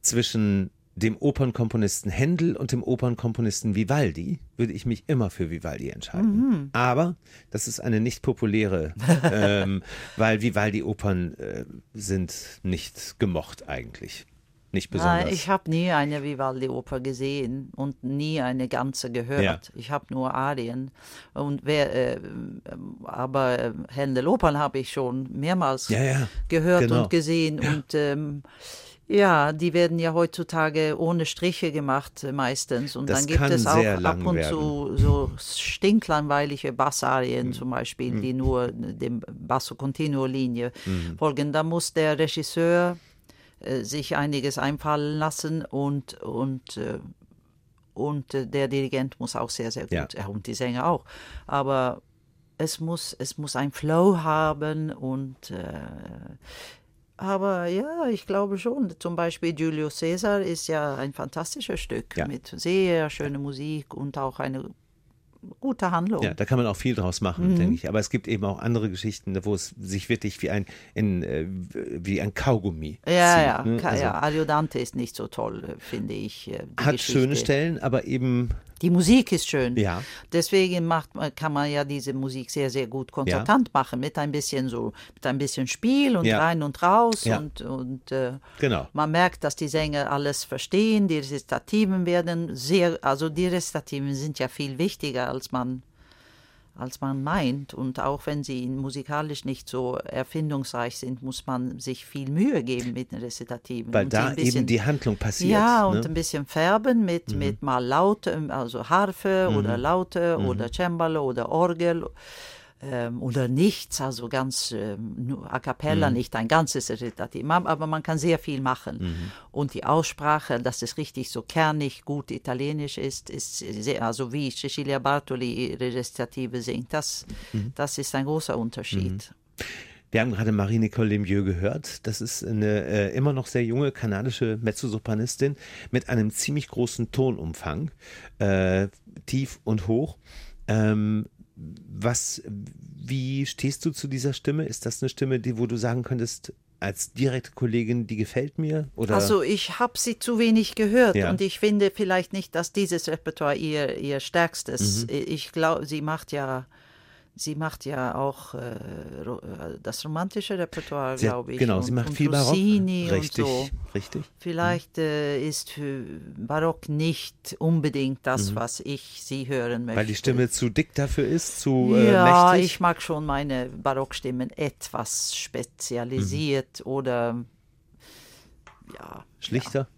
zwischen dem Opernkomponisten Händel und dem Opernkomponisten Vivaldi, würde ich mich immer für Vivaldi entscheiden. Mhm. Aber das ist eine nicht populäre, ähm, weil Vivaldi-Opern äh, sind nicht gemocht eigentlich. Nicht besonders. Nein, ich habe nie eine Vivaldi-Oper gesehen und nie eine ganze gehört. Ja. Ich habe nur Arien. Und wer, äh, aber äh, Händel-Opern habe ich schon mehrmals ja, ja. gehört genau. und gesehen. Und ähm, ja, die werden ja heutzutage ohne Striche gemacht äh, meistens. Und Das dann gibt es auch ab und zu so stinklangweilige Bassarien Mhm. zum Beispiel, die nur dem Basso Continuo Linie Mhm. folgen. Da muss der Regisseur äh, sich einiges einfallen lassen und und äh, und äh, der Dirigent muss auch sehr sehr gut ja. und die Sänger auch aber es muss es muss ein Flow haben und äh, aber ja, ich glaube schon. Zum Beispiel Julius Caesar ist ja ein fantastisches Stück Ja. mit sehr schöner Musik und auch eine gute Handlung. Ja, da kann man auch viel draus Mhm. machen, denke ich. Aber es gibt eben auch andere Geschichten, wo es sich wirklich wie ein, in, äh, wie ein Kaugummi Ja, zieht. ja, ne? Also, ja, Ariodante ist nicht so toll, finde ich. äh, hat Geschichte. schöne Stellen, aber eben, Die Musik ist schön. ja, Deswegen macht, kann man ja diese Musik sehr, sehr gut konzertant machen, mit ein bisschen so, mit ein bisschen Spiel und Ja. rein und raus Ja. und, und äh, genau. man merkt, dass die Sänger alles verstehen, die Rezitativen werden sehr, also die Rezitativen sind ja viel wichtiger, als man als man meint. Und auch wenn sie musikalisch nicht so erfindungsreich sind, muss man sich viel Mühe geben mit den Rezitativen. Weil und da ein bisschen- eben die Handlung passiert. ja, und ne? Mhm. ein bisschen färben mit, mit mal Laute, also Harfe oder Laute Mhm. oder Cembalo oder Orgel ähm, oder nichts, also ganz nur a cappella, Mhm. nicht ein ganzes Rezitativ. Aber man kann sehr viel machen. Mhm. Und die Aussprache, dass es richtig so kernig, gut italienisch ist, ist sehr, also wie Cecilia Bartoli Rezitative singt, das, Mhm. das ist ein großer Unterschied. Wir haben gerade Marie-Nicole Lemieux gehört. Das ist eine äh, immer noch sehr junge kanadische Mezzosopranistin mit einem ziemlich großen Tonumfang, äh, tief und hoch. Ähm, was, wie stehst du zu dieser Stimme? Ist das eine Stimme, die, wo du sagen könntest, als direkte Kollegin, die gefällt mir? Oder? Also ich habe sie zu wenig gehört Ja. und ich finde vielleicht nicht, dass dieses Repertoire ihr, ihr stärkstes. Mhm. Ich glaube, sie macht ja, sie macht ja auch äh, äh, das romantische Repertoire, glaube ich. Genau, und, sie macht und viel Barock. Rossini Richtig, so. richtig. Vielleicht äh, ist für Barock nicht unbedingt das, was ich sie hören möchte. Mhm. Weil die Stimme zu dick dafür ist, zu äh, ja, mächtig. ich mag schon meine Barockstimmen etwas spezialisiert Mhm. oder ja. Schlichter?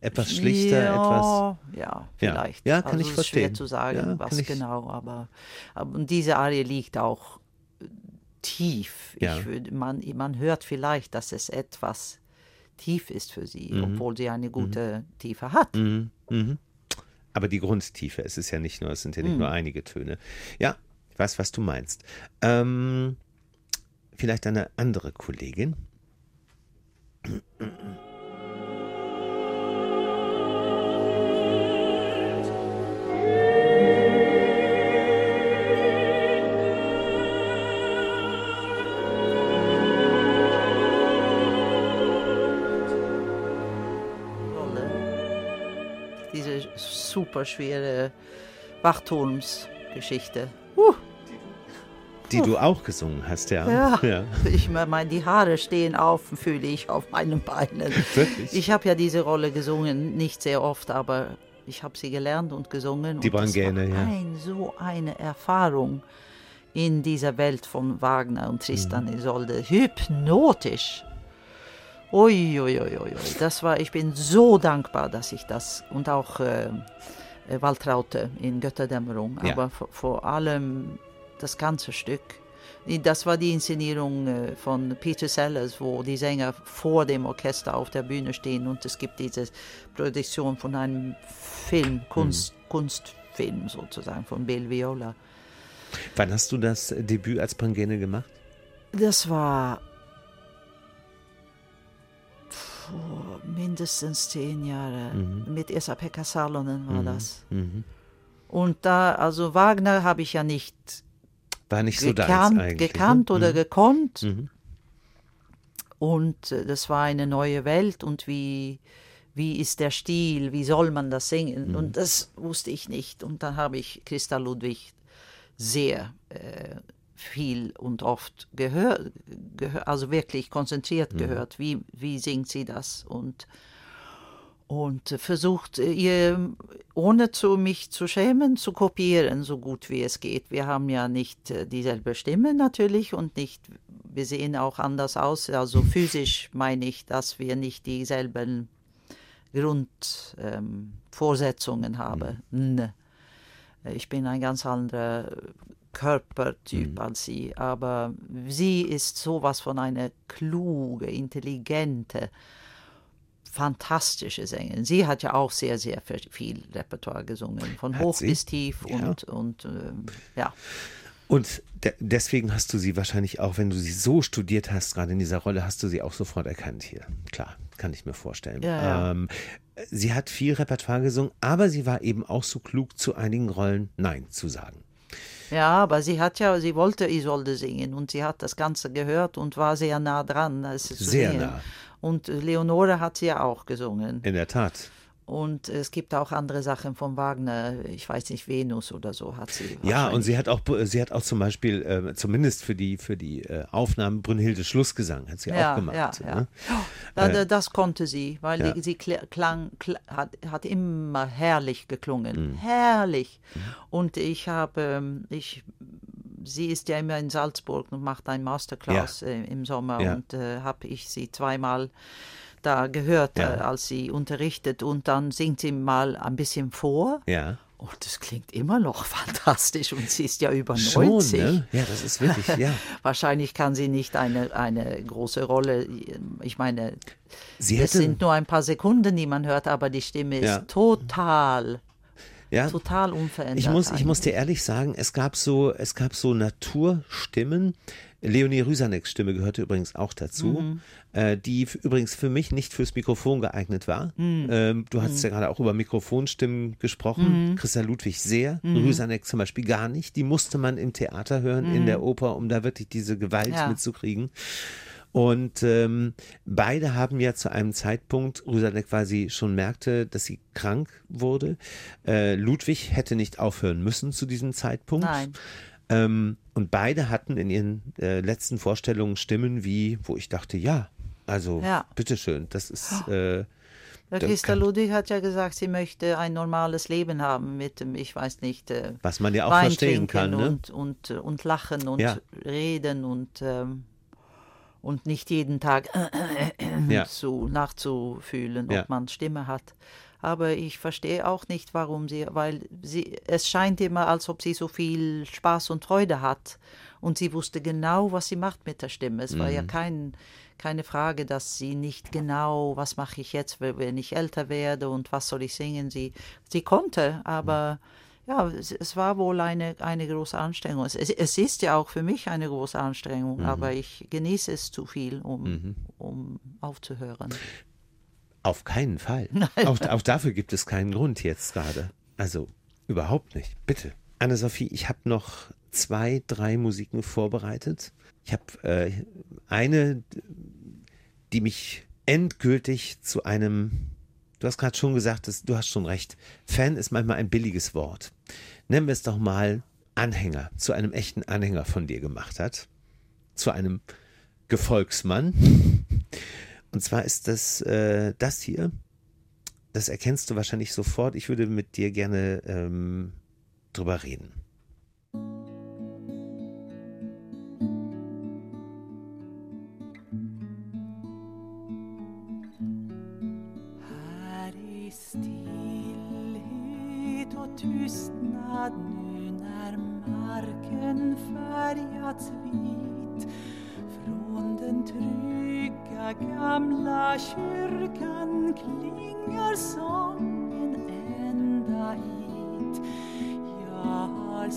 Etwas schlichter, ja, etwas. Ja, vielleicht. Ja, kann also ich es ist verstehen. Schwer zu sagen, Ja, was genau, aber, aber und diese Arie liegt auch äh, tief. Ja. Ich würde, man, man hört vielleicht, dass es etwas tief ist für sie, obwohl sie eine gute Tiefe hat. Mhm. Mhm. Aber die Grundtiefe, es ist ja nicht nur, es sind ja nicht nur einige Töne. Ja, ich weiß, was du meinst. Ähm, vielleicht eine andere Kollegin. Super schwere Wachturmsgeschichte. Die du auch gesungen hast, ja. Ja. ja. Ich meine, die Haare stehen auf, fühle ich auf meinen Beinen. Wirklich? Ich habe ja diese Rolle gesungen, nicht sehr oft, aber ich habe sie gelernt und gesungen. Die das Brangäne, war ja. Ein, so eine Erfahrung in dieser Welt von Wagner und Tristan Mhm. Isolde. Hypnotisch. Ui, ui, ui, ui. Das war, ich bin so dankbar, dass ich das und auch äh, äh, Waltraute in Götterdämmerung, Ja. aber vor, vor allem das ganze Stück. Das war die Inszenierung äh, von Peter Sellers, wo die Sänger vor dem Orchester auf der Bühne stehen und es gibt diese Produktion von einem Film, Kunst, Kunstfilm sozusagen von Bill Viola. Wann hast du das Debüt als Pangene gemacht? Das war mindestens zehn Jahre. Mit Esa-Pekka Salonen war das. Mhm. Und da, also Wagner habe ich ja nicht War nicht so gekannt, eigentlich. gekannt ne? oder gekonnt. Mhm. Und äh, das war eine neue Welt und wie, wie ist der Stil, wie soll man das singen? Mhm. Und das wusste ich nicht. Und dann habe ich Christa Ludwig sehr äh, viel und oft gehört, gehör, also wirklich konzentriert Mhm. gehört, wie, wie singt sie das? Und, und versucht, ihr, ohne zu mich zu schämen, zu kopieren, so gut wie es geht. Wir haben ja nicht äh, dieselbe Stimme natürlich und nicht, wir sehen auch anders aus. Also physisch meine ich, dass wir nicht dieselben Grundvorsetzungen ähm, Vorsetzungen haben. N. Ich bin ein ganz anderer Körpertyp als sie, aber sie ist sowas von eine kluge, intelligente, fantastische Sängerin. Sie hat ja auch sehr, sehr viel Repertoire gesungen, von Hat hoch sie? bis tief Ja. und, und ähm, ja. Und de deswegen hast du sie wahrscheinlich auch, wenn du sie so studiert hast, gerade in dieser Rolle, hast du sie auch sofort erkannt hier. Klar, kann ich mir vorstellen. Ja, ja. Ähm, sie hat viel Repertoire gesungen, aber sie war eben auch so klug, zu einigen Rollen Nein zu sagen. Ja, aber sie hat ja, sie wollte Isolde singen und sie hat das Ganze gehört und war sehr nah dran. Es zu Sehr sehen. nah. Und Leonore hat sie ja auch gesungen. In der Tat. Und es gibt auch andere Sachen von Wagner, ich weiß nicht, Venus oder so hat sie. Ja, und sie hat auch, sie hat auch zum Beispiel, äh, zumindest für die, für die äh, Aufnahmen Brünnhilde Schlussgesang, hat sie auch gemacht. Ja, ja. Ne? Da- da- das konnte sie, weil ja. die, sie kl- klang, kl hat, hat immer herrlich geklungen. Mhm. Herrlich. Und ich habe, ähm, ich, sie ist ja immer in Salzburg und macht ein Masterclass äh, im Sommer Ja. und äh, habe ich sie zweimal da gehört, Ja. äh, als sie unterrichtet und dann singt sie mal ein bisschen vor. Ja. Und es klingt immer noch fantastisch und sie ist ja über Schon, 90. ne? Ja, das ist wirklich, ja. Wahrscheinlich kann sie nicht eine, eine große Rolle. Ich meine, Sie es hätte, sind nur ein paar Sekunden, die man hört, aber die Stimme ist Ja. total, ja, total unverändert. Ich muss, ich muss dir ehrlich sagen, es gab so, es gab so Naturstimmen. Leonie Rüsaneks Stimme gehörte übrigens auch dazu, Mhm. äh, die übrigens für mich nicht fürs Mikrofon geeignet war. Mhm. Ähm, du hast ja gerade auch über Mikrofonstimmen gesprochen. Christian Ludwig sehr, Mhm. Rüsanek zum Beispiel gar nicht. Die musste man im Theater hören, in der Oper, um da wirklich diese Gewalt Ja. mitzukriegen. Und ähm, beide haben ja zu einem Zeitpunkt, Rosalie quasi schon merkte, dass sie krank wurde. Äh, Ludwig hätte nicht aufhören müssen zu diesem Zeitpunkt. Nein. Ähm, und beide hatten in ihren äh, letzten Vorstellungen Stimmen wie, wo ich dachte, ja, also Ja. bitteschön, das ist äh, Der Christa Ludwig hat ja gesagt, sie möchte ein normales Leben haben mit dem, ich weiß nicht, äh, was man ja auch Wein verstehen kann. Ne? und, und, und lachen und Ja. reden und, ähm, und nicht jeden Tag Ja. zu, nachzufühlen, ob man Stimme hat. Aber ich verstehe auch nicht, warum sie, weil sie, es scheint immer, als ob sie so viel Spaß und Freude hat. Und sie wusste genau, was sie macht mit der Stimme. Es war Mhm. ja kein, keine Frage, dass sie nicht genau, was mache ich jetzt, wenn ich älter werde und was soll ich singen. Sie, sie konnte, aber ja, es, es war wohl eine, eine große Anstrengung. Es, es, ist ja auch für mich eine große Anstrengung, Mhm. aber ich genieße es zu viel, um, um aufzuhören. Auf keinen Fall. Auch, auch dafür gibt es keinen Grund jetzt gerade. Also überhaupt nicht. Bitte. Anne-Sophie, ich habe noch zwei, drei Musiken vorbereitet. Ich habe äh, eine, die mich endgültig zu einem, du hast gerade schon gesagt, dass, du hast schon recht, Fan ist manchmal ein billiges Wort. Nennen wir es doch mal Anhänger, zu einem echten Anhänger von dir gemacht hat. Zu einem Gefolgsmann. Und zwar ist das äh, das hier. Das erkennst du wahrscheinlich sofort. Ich würde mit dir gerne ähm, drüber reden. Tystnad nu när marken färgats vit från den trygga gamla kyrkan klingar sången ända hit. Jag har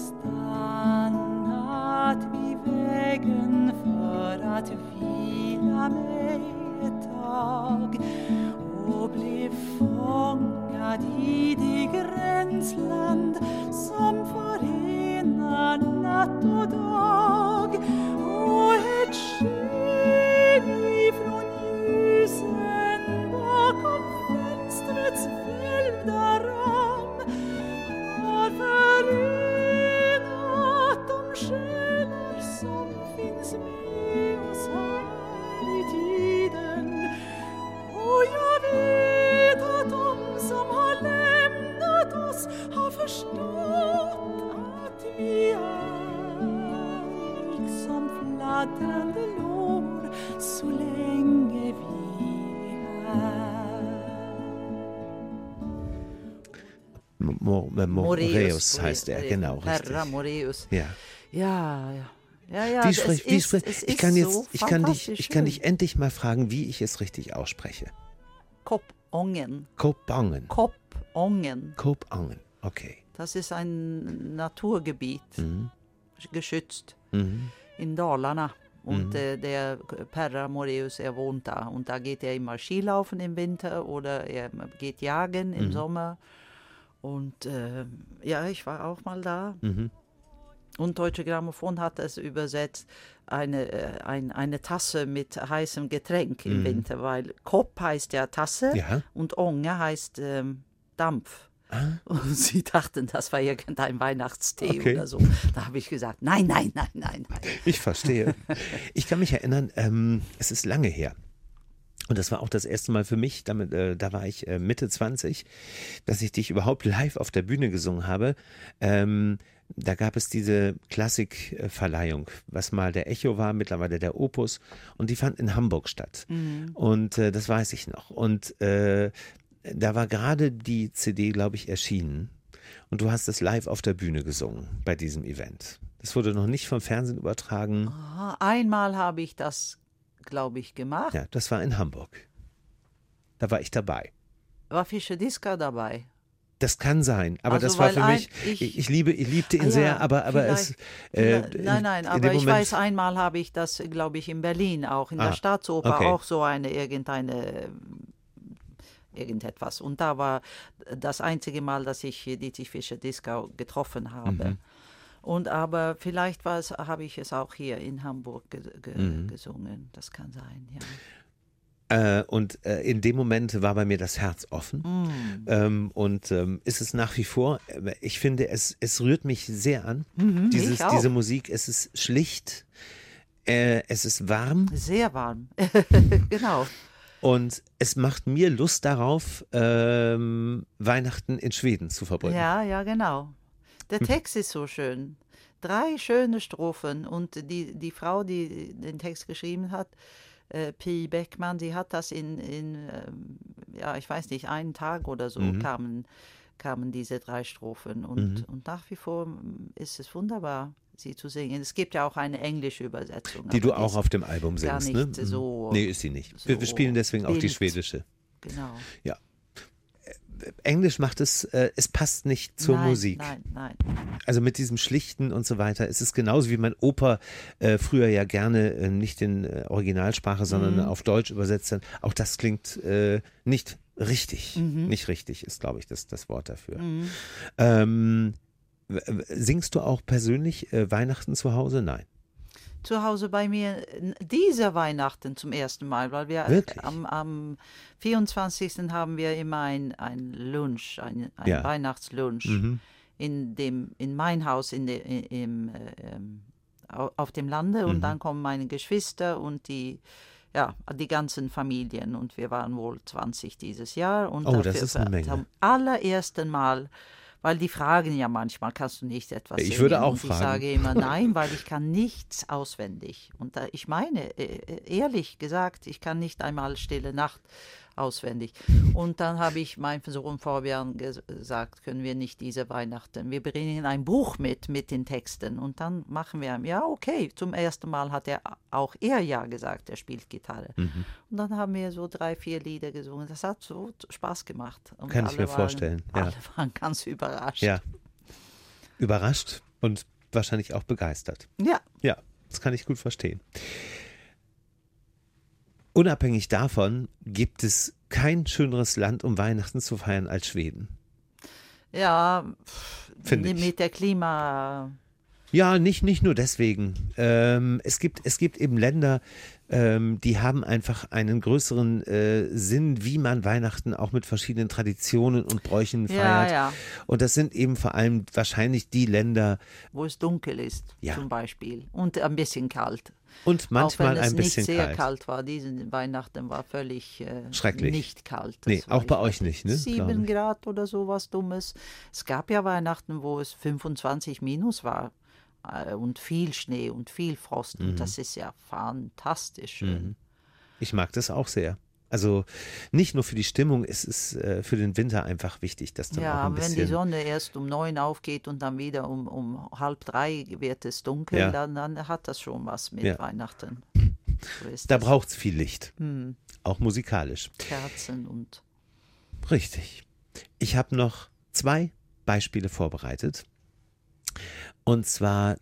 Moreus heißt er, genau, Herra richtig. Moreus. Ja. Ja, ja. Ja, ja, Wie es sprech, wie es ich kann jetzt, so ich kann dich, ich kann dich endlich mal fragen, wie ich es richtig ausspreche. Kopongen. Kopangen. Kopongen. Kopangen. Okay. Das ist ein Naturgebiet, Mhm. geschützt Mhm. in Dalarna. Und äh, der Perra Moreus, er wohnt da. Und da geht er immer Skilaufen im Winter oder er geht jagen im Sommer. Und äh, ja, ich war auch mal da. Mhm. Und Deutsche Grammophon hat es übersetzt, eine, äh, ein, eine Tasse mit heißem Getränk im Winter, weil Kopp heißt ja Tasse Ja. und Onge heißt ähm, Dampf. Ah. Und sie dachten, das war irgendein Weihnachtstee Okay. oder so. Da habe ich gesagt, nein, nein, nein, nein, nein. Ich verstehe. Ich kann mich erinnern, ähm, es ist lange her. Und das war auch das erste Mal für mich, damit, äh, da war ich äh, Mitte 20, dass ich dich überhaupt live auf der Bühne gesungen habe. Ähm, da gab es diese Klassikverleihung, was mal der Echo war, mittlerweile der Opus. Und die fand in Hamburg statt. Und äh, das weiß ich noch. Und äh, da war gerade die CD, glaube ich, erschienen. Und du hast es live auf der Bühne gesungen bei diesem Event. Das wurde noch nicht vom Fernsehen übertragen. Aha, einmal habe ich das, glaube ich, gemacht. Ja, das war in Hamburg. Da war ich dabei. War Fischer Diska dabei? Das kann sein, aber Also, das war für mich, ich, ich- ich, liebe, ich liebte ihn Ah ja, sehr, aber, aber es. Äh, nein, nein, in aber ich Moment- weiß, einmal habe ich das, glaube ich, in Berlin auch, in Ah, der Staatsoper okay. auch so eine, irgendeine, irgendetwas. Und da war das einzige Mal, dass ich Dietrich Fischer Dieskau getroffen habe. Mhm. Und aber vielleicht habe ich es auch hier in Hamburg ge ge Mhm. gesungen. Das kann sein, ja. Äh, und äh, in dem Moment war bei mir das Herz offen. Mm. Ähm, und ähm, ist es nach wie vor, äh, ich finde, es, es rührt mich sehr an. Mhm, Dieses, diese Musik, es ist schlicht, äh, es ist warm Sehr warm. genau. und es macht mir Lust darauf, ähm, Weihnachten in Schweden zu verbringen. Ja, ja, genau. Der Hm. Text ist so schön. Drei schöne Strophen und die, die Frau, die den Text geschrieben hat, äh, Pi Beckmann, die hat das in, in ähm, ja, ich weiß nicht, einen Tag oder so Mhm. kamen, kamen diese drei Strophen und, und nach wie vor ist es wunderbar, sie zu singen. Es gibt ja auch eine englische Übersetzung. Die du auch auf dem Album gar singst, nicht ne? Mhm. so- nee, ist sie nicht. wir, wir so spielen deswegen auch die schwedische. Genau. Englisch macht es, äh, es passt nicht zur nein, Musik. Nein, nein. Also mit diesem Schlichten und so weiter. Es ist genauso wie mein Opa äh, früher ja gerne äh, nicht in äh, Originalsprache, sondern Mhm. auf Deutsch übersetzt hat. Auch das klingt äh, nicht richtig. Mhm. Nicht richtig ist, glaube ich, das, das Wort dafür. Ähm, w- w- singst du auch persönlich äh, Weihnachten zu Hause? Nein. Zu Hause bei mir dieser Weihnachten zum ersten Mal, weil wir Wirklich? am, am 24. haben wir immer ein, ein Lunch, ein, ein Ja. Weihnachtslunch Mhm. in dem in mein Haus in de, im, äh, ähm, au- auf dem Lande und Mhm. dann kommen meine Geschwister und die ja, die ganzen Familien und wir waren wohl 20 dieses Jahr und Oh, das dafür ist eine Menge. zum allerersten Mal weil die fragen ja manchmal, kannst du nicht etwas Ich würde auch und fragen. Ich sage immer nein, weil ich kann nichts auswendig. Und da, ich meine, äh, ehrlich gesagt, ich kann nicht einmal Stille Nacht auswendig. Und dann habe ich meinem Sohn Fabian ges- gesagt, können wir nicht diese Weihnachten, wir bringen ein Buch mit, mit den Texten. Und dann machen wir, ja, okay. Zum ersten Mal hat er auch er ja gesagt, er spielt Gitarre. Mhm. Und dann haben wir so drei, vier Lieder gesungen. Das hat so Spaß gemacht. Und Kann ich mir vorstellen, ja. Alle waren ganz überrascht. Ja. Überrascht und wahrscheinlich auch begeistert. ja. Ja, das kann ich gut verstehen. Unabhängig davon gibt es kein schöneres Land, um Weihnachten zu feiern als Schweden. Ja, Finde ich. mit der Klima. Ja, nicht, nicht nur deswegen. Ähm, es, gibt, es gibt eben Länder, ähm, die haben einfach einen größeren äh, Sinn, wie man Weihnachten auch mit verschiedenen Traditionen und Bräuchen Ja, feiert. ja. Und das sind eben vor allem wahrscheinlich die Länder wo es dunkel ist, Ja. zum Beispiel. Und ein bisschen kalt. und Auch manchmal wenn es ein bisschen nicht sehr kalt. kalt. war. Diesen Weihnachten war völlig äh, Schrecklich. nicht kalt. Nee, Das auch bei euch nicht, ne? Sieben. Grad oder sowas Dummes. Es gab ja Weihnachten, wo es 25 minus war. Äh, Und viel Schnee und viel Frost. Mhm. Und das ist ja fantastisch schön. Ich mag das auch sehr. Also nicht nur für die Stimmung, es ist äh, für den Winter einfach wichtig, dass dann auch Ja, ein wenn bisschen. die Sonne erst um neun aufgeht und dann wieder um, um halb drei wird es dunkel, Ja. dann, dann hat das schon was mit Ja. Weihnachten. So da braucht es viel Licht, Hm, auch musikalisch. Kerzen und Richtig. Ich habe noch zwei Beispiele vorbereitet. Und zwar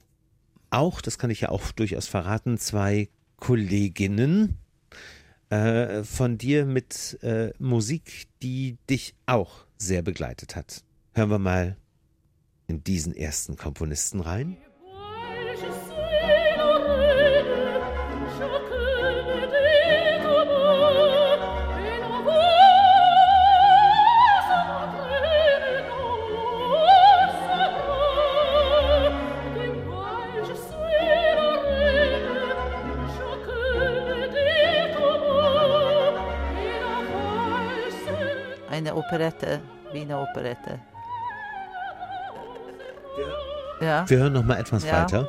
auch, das kann ich ja auch durchaus verraten, zwei Kolleginnen äh, von dir mit äh, Musik, die dich auch sehr begleitet hat. Hören wir mal in diesen ersten Komponisten rein. Eine Operette, Wiener Operette. Ja, Wir hören noch mal etwas Ja. weiter.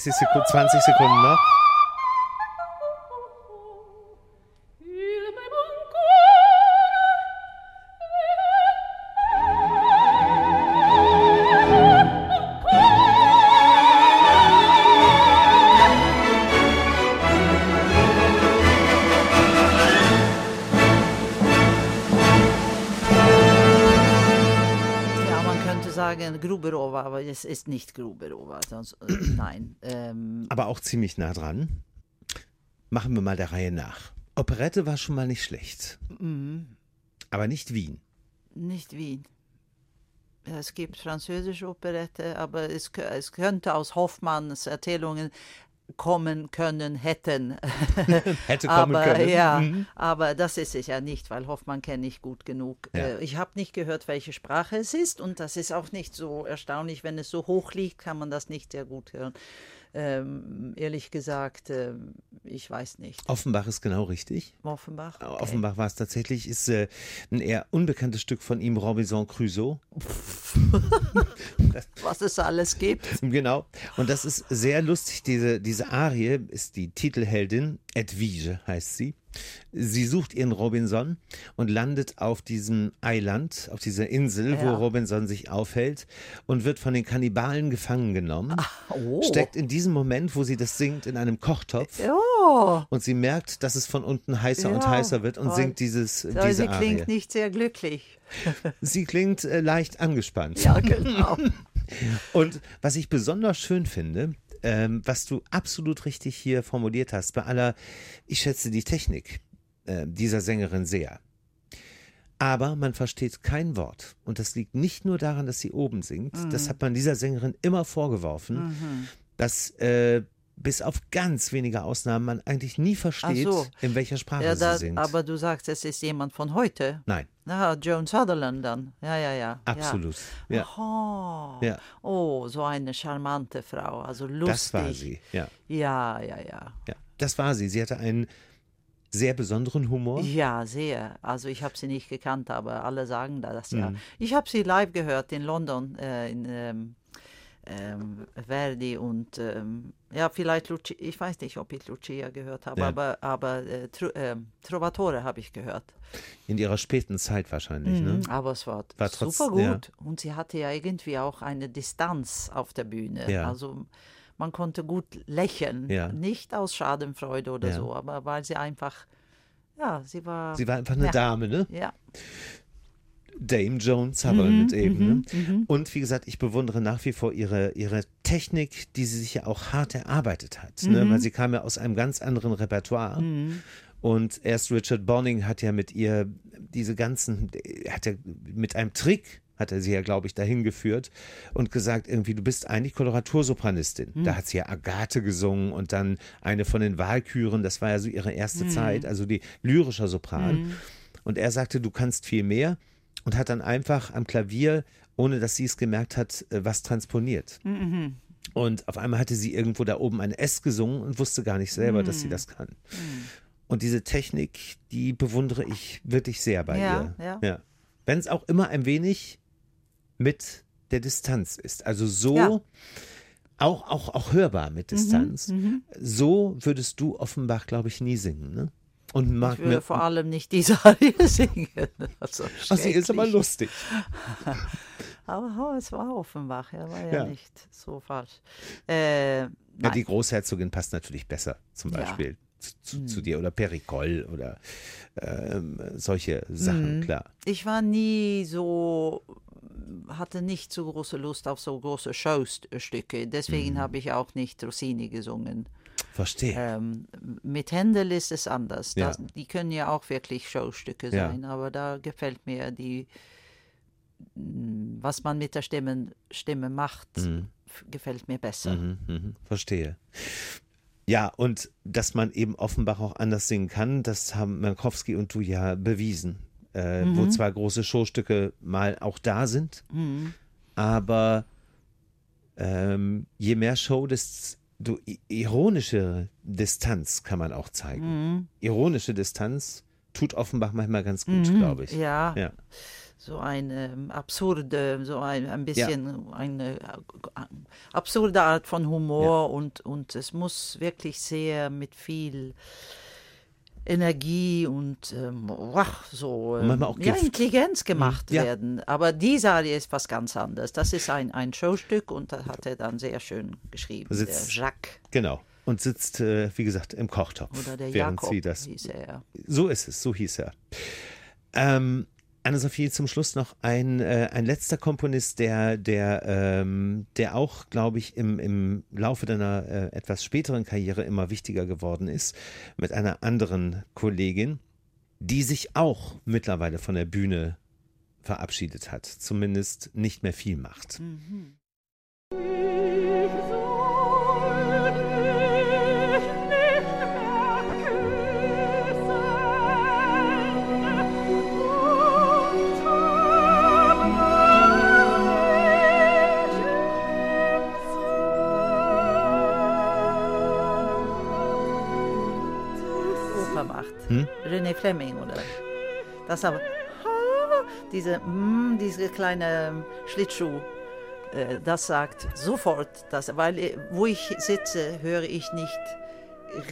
30 Sekunden, 20 Sekunden noch. Il me Ja, man könnte sagen Gruberova, aber es ist nicht Gruberova. Sonst, äh, nein. Aber auch ziemlich nah dran. Machen wir mal der Reihe nach. Operette war schon mal nicht schlecht. Aber nicht Wien. nicht Wien. Es gibt französische Operette, aber es, es könnte aus Hoffmanns Erzählungen kommen können, hätten. Hätte kommen aber, können. Ja, Mhm. aber das ist es ja nicht, weil Hoffmann kenne ich gut genug. Ja. Äh, Ich habe nicht gehört, welche Sprache es ist und das ist auch nicht so erstaunlich. Wenn es so hoch liegt, kann man das nicht sehr gut hören. Ähm, ehrlich gesagt, ähm, ich weiß nicht. Offenbach ist genau richtig. Offenbach? Okay. Offenbach war es tatsächlich, ist äh, ein eher unbekanntes Stück von ihm, Robinson Crusoe. Was es alles gibt. Genau. Und das ist sehr lustig. Diese, diese Arie ist die Titelheldin, Edwige heißt sie. Sie sucht ihren Robinson und landet auf diesem Eiland, auf dieser Insel, wo Ja. Robinson sich aufhält und wird von den Kannibalen gefangen genommen. Oh. Steckt in diesem Moment, wo sie das singt, in einem Kochtopf. Oh, Und sie merkt, dass es von unten heißer und Ja, heißer wird und aber- singt dieses, aber diese sie Arie. klingt nicht sehr glücklich. Sie klingt äh, leicht angespannt. Ja, genau. Und was ich besonders schön finde, ähm, was du absolut richtig hier formuliert hast, bei aller, ich schätze die Technik äh, dieser Sängerin sehr. Aber man versteht kein Wort. Und das liegt nicht nur daran, dass sie oben singt. Mhm. Das hat man dieser Sängerin immer vorgeworfen, dass äh, bis auf ganz wenige Ausnahmen man eigentlich nie versteht, so. in welcher Sprache Ja, da, sie singt. aber du sagst, es ist jemand von heute. Nein, Na, Joan Sutherland dann. Ja, ja, ja. absolut. Ja. Aha. Ja. Oh, so eine charmante Frau. Also lustig. das war sie. Ja, Ja, ja, ja. ja, das war sie. Sie hatte einen sehr besonderen Humor. Ja, sehr. Also ich habe sie nicht gekannt, aber alle sagen das Mhm. ja. Ich habe sie live gehört in London, äh, in ähm, ähm, Verdi und ähm, ja, vielleicht Lucia, ich weiß nicht, ob ich Lucia gehört habe, Ja. aber, aber äh, Tro ähm, Trovatore habe ich gehört. In ihrer späten Zeit wahrscheinlich, ne? Mhm, Aber es war, War trotz- super ja. gut. Und sie hatte ja irgendwie auch eine Distanz auf der Bühne. Ja. Also man konnte gut lächeln. Ja. Nicht aus Schadenfreude oder Ja. so, aber weil sie einfach, ja, sie war. Sie war einfach eine Ja. Dame, ne? ja. Dame Joan Mhm, Sutherland eben. Ne? Und wie gesagt, ich bewundere nach wie vor ihre, ihre Technik, die sie sich ja auch hart erarbeitet hat. Ne? Mhm. Weil sie kam ja aus einem ganz anderen Repertoire. Und erst Richard Bonning hat ja mit ihr diese ganzen, hat ja mit einem Trick hat er sie ja, glaube ich, dahin geführt und gesagt, irgendwie, du bist eigentlich Koloratursopranistin. Da hat sie ja Agathe gesungen und dann eine von den Wahlküren, das war ja so ihre erste Zeit, also die lyrischer Sopran. Und er sagte, du kannst viel mehr und hat dann einfach am Klavier, ohne dass sie es gemerkt hat, äh, was transponiert. Und auf einmal hatte sie irgendwo da oben ein S gesungen und wusste gar nicht selber, dass sie das kann. Und diese Technik, die bewundere ich wirklich sehr bei Ja, ihr. ja. Wenn es auch immer ein wenig mit der Distanz ist. Also so, Ja. Mhm, auch, auch, auch hörbar mit Distanz. So würdest du Offenbach, glaube ich, nie singen. Ne? Und mag Ich würde mir, vor allem nicht diese Arie singen. Also Ach, sie ist aber lustig. Aber es war Offenbach, ja, war ja, Ja. nicht so falsch. Äh, Ja, die Großherzogin passt natürlich besser, zum Ja. Beispiel zu, zu, Hm. zu dir oder Pericol oder ähm, solche Sachen, Hm. klar. ich war nie so, hatte nicht so große Lust auf so große Showstücke. Deswegen Mhm. habe ich auch nicht Rossini gesungen. Verstehe. Ähm, mit Händel ist es anders. Ja. Das, die können ja auch wirklich Showstücke Ja. sein, aber da gefällt mir die, m, was man mit der Stimme, Stimme macht, f- gefällt mir besser. Mhm, mhm, verstehe. Ja, und dass man eben Offenbach auch anders singen kann, das haben Mankowski und du ja bewiesen. Äh, Wo Mhm. zwar große Showstücke mal auch da sind, aber ähm, je mehr Show, desto i- ironische Distanz kann man auch zeigen. Mhm. Ironische Distanz tut Offenbach manchmal ganz gut, glaube ich. Ja, Ja. so eine absurde, so ein, ein bisschen ja. eine absurde Art von Humor ja. und, und es muss wirklich sehr mit viel Energie und ähm, so ähm, ja, Intelligenz gemacht ja. werden. Aber diese Arie ist was ganz anderes. Das ist ein, ein Showstück und das hat er dann sehr schön geschrieben, sitzt, der Jacques. Genau. Und sitzt, äh, wie gesagt, im Kochtopf. Oder der während Jakob sie das, hieß er. So ist es, so hieß er. Ähm, Anne-Sophie, zum Schluss noch ein, äh, ein letzter Komponist, der, der, ähm, der auch, glaube ich, im, im Laufe deiner äh, etwas späteren Karriere immer wichtiger geworden ist, mit einer anderen Kollegin, die sich auch mittlerweile von der Bühne verabschiedet hat, zumindest nicht mehr viel macht. Mhm. René Fleming oder das aber diese mm, diese kleine Schlittschuh äh, das sagt sofort das weil äh, wo ich sitze höre ich nicht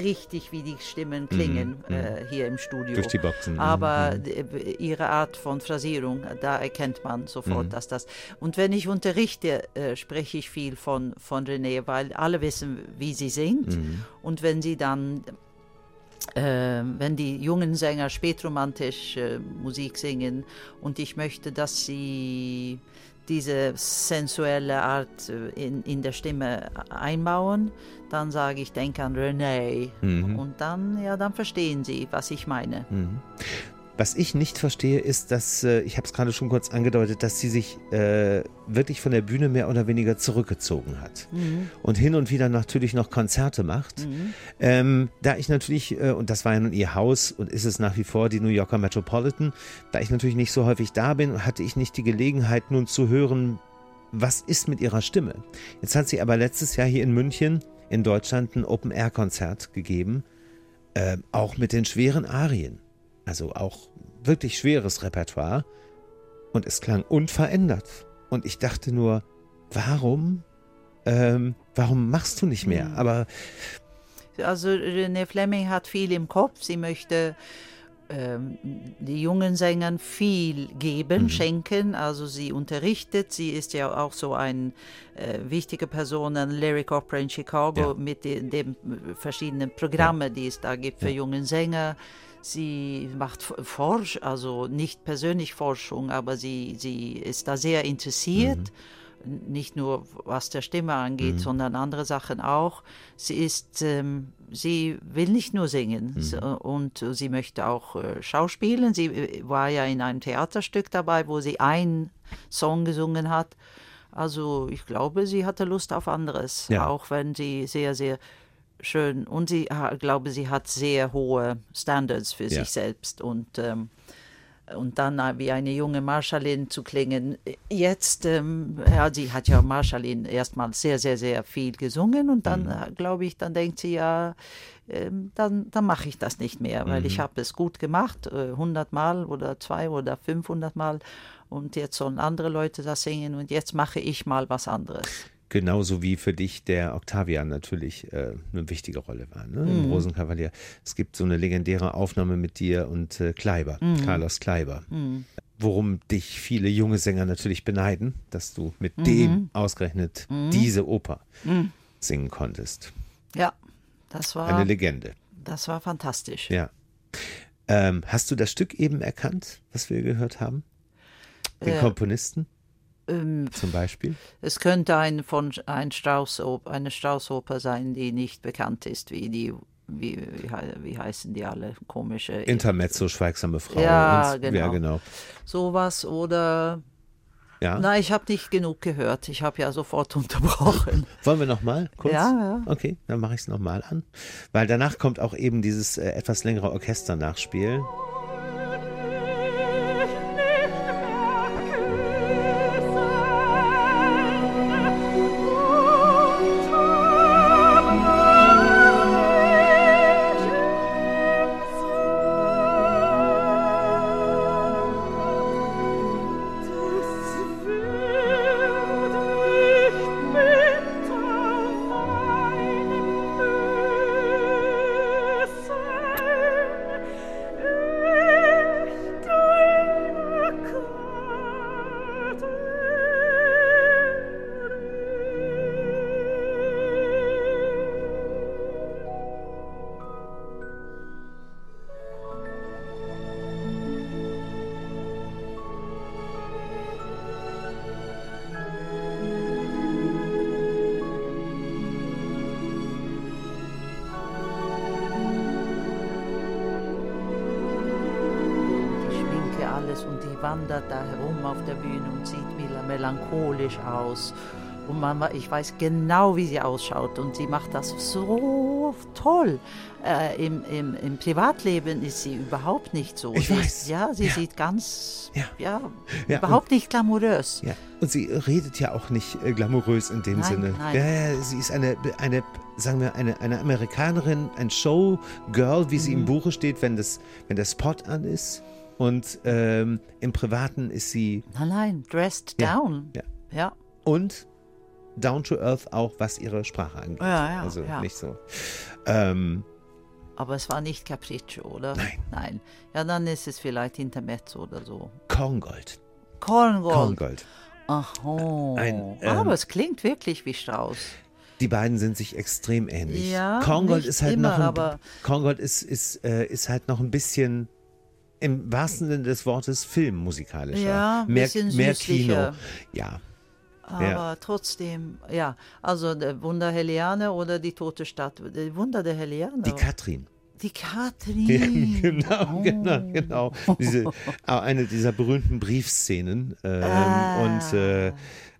richtig wie die Stimmen klingen mhm, äh, hier im Studio durch die Boxen mhm, aber mhm. ihre Art von Phrasierung da erkennt man sofort mhm. dass das und wenn ich unterrichte äh, spreche ich viel von von René weil alle wissen wie sie singt mhm. und wenn sie dann äh, wenn die jungen Sänger spätromantisch äh, Musik singen und ich möchte, dass sie diese sensuelle Art äh, in, in der Stimme einbauen, dann sage ich, denke an René. Mhm. Und dann, ja, dann verstehen sie, was ich meine. Mhm. Was ich nicht verstehe, ist, dass, äh, ich habe es gerade schon kurz angedeutet, dass sie sich äh, wirklich von der Bühne mehr oder weniger zurückgezogen hat. Mhm. Und hin und wieder natürlich noch Konzerte macht. Mhm. Ähm, da ich natürlich, äh, und das war ja nun ihr Haus und ist es nach wie vor die New Yorker Metropolitan, da ich natürlich nicht so häufig da bin, hatte ich nicht die Gelegenheit nun zu hören, was ist mit ihrer Stimme. Jetzt hat sie aber letztes Jahr hier in München in Deutschland ein Open-Air-Konzert gegeben, äh, auch mit den schweren Arien. Also auch wirklich schweres Repertoire. Und es klang unverändert. Und ich dachte nur, warum, ähm, warum machst du nicht mehr? Mhm. Aber Also René Fleming hat viel im Kopf. Sie möchte ähm, die jungen Sängern viel geben, Mhm. schenken. Also sie unterrichtet. Sie ist ja auch so eine äh, wichtige Person an Lyric Opera in Chicago Ja. mit den, den verschiedenen Programmen, die es da gibt für Ja. jungen Sänger. Sie macht Forsch, also nicht persönlich Forschung, aber sie, sie ist da sehr interessiert. N- Nicht nur was der Stimme angeht, Mhm. sondern andere Sachen auch. Sie ist, ähm, sie will nicht nur singen Mhm. und sie möchte auch äh, schauspielen. Sie äh, war ja in einem Theaterstück dabei, wo sie einen Song gesungen hat. Also ich glaube, sie hatte Lust auf anderes, Ja. auch wenn sie sehr, sehr schön und sie glaube, sie hat sehr hohe Standards für Ja. sich selbst und ähm, und dann äh, wie eine junge Marschallin zu klingen. Jetzt, ähm, ja, sie hat ja Marschallin erstmal sehr, sehr, sehr viel gesungen und dann, Mhm. äh, glaube ich, dann denkt sie ja, ähm, dann, dann mache ich das nicht mehr, weil Mhm. ich habe es gut gemacht, äh, 100 Mal oder zwei oder 500 Mal und jetzt sollen andere Leute das singen und jetzt mache ich mal was anderes. Genauso wie für dich der Octavian natürlich äh, eine wichtige Rolle war, ne? im Mhm. Rosenkavalier. Es gibt so eine legendäre Aufnahme mit dir und äh, Kleiber, Mhm. Carlos Kleiber. Hm. worum dich viele junge Sänger natürlich beneiden, dass du mit Mhm. dem ausgerechnet Mhm. diese Oper Mhm. singen konntest. Ja, das war, Eine Legende. das war fantastisch. Ja. Ähm, hast du das Stück eben erkannt, was wir gehört haben? Den Äh, Komponisten Ähm, zum Beispiel? Es könnte ein von ein Straußoper, eine Straußoper sein, die nicht bekannt ist, wie die wie, wie, wie heißen die alle komische Intermezzo, schweigsame Frau. Ja, und, genau. ja, genau. sowas oder Ja. nein, ich habe nicht genug gehört. Ich habe ja sofort unterbrochen. Wollen wir nochmal kurz? Ja, ja. Okay, dann mache ich es nochmal an. Weil danach kommt auch eben dieses äh, etwas längere Orchesternachspiel. und wandert da herum auf der Bühne und sieht mel- melancholisch aus. Und man, ich weiß genau, wie sie ausschaut und sie macht das so toll. Äh, im, im, Im Privatleben ist sie überhaupt nicht so. Ich sie weiß. Ist, ja, sie Ja. sieht ganz, Ja. ja, Ja, überhaupt nicht glamourös. Und sie redet ja auch nicht äh, glamourös in dem Nein, Sinne. nein. Sie ist eine, eine sagen wir, eine, eine Amerikanerin, ein Showgirl, wie sie Mhm. im Buche steht, wenn, das, wenn der Spot an ist. Und ähm, im Privaten ist sie Nein, nein, dressed Ja, down. ja. ja. und down to earth auch, was ihre Sprache angeht. Ja, ja, also ja. nicht so. Ähm, Aber es war nicht Capriccio, oder? Nein. Nein. Ja, dann ist es vielleicht Intermezzo oder so. Korngold. Korngold. Korngold. Aha. Ein, ähm, Aber es klingt wirklich wie Strauß. Die beiden sind sich extrem ähnlich. Ja, Korngold ist halt immer, noch ein, aber- Korngold ist, ist, äh, ist halt noch ein bisschen im wahrsten Sinne des Wortes filmmusikalischer. Ja, ein mehr, bisschen mehr. Kino. Ja. Aber Ja. trotzdem, ja. Also der Wunder Heliane oder die Tote Stadt. Die Wunder der Heliane. Die Katrin. Die Ja, Katrin. genau, Oh. genau, genau. Diese, auch eine dieser berühmten Briefszenen. Ähm, Ah. Und äh,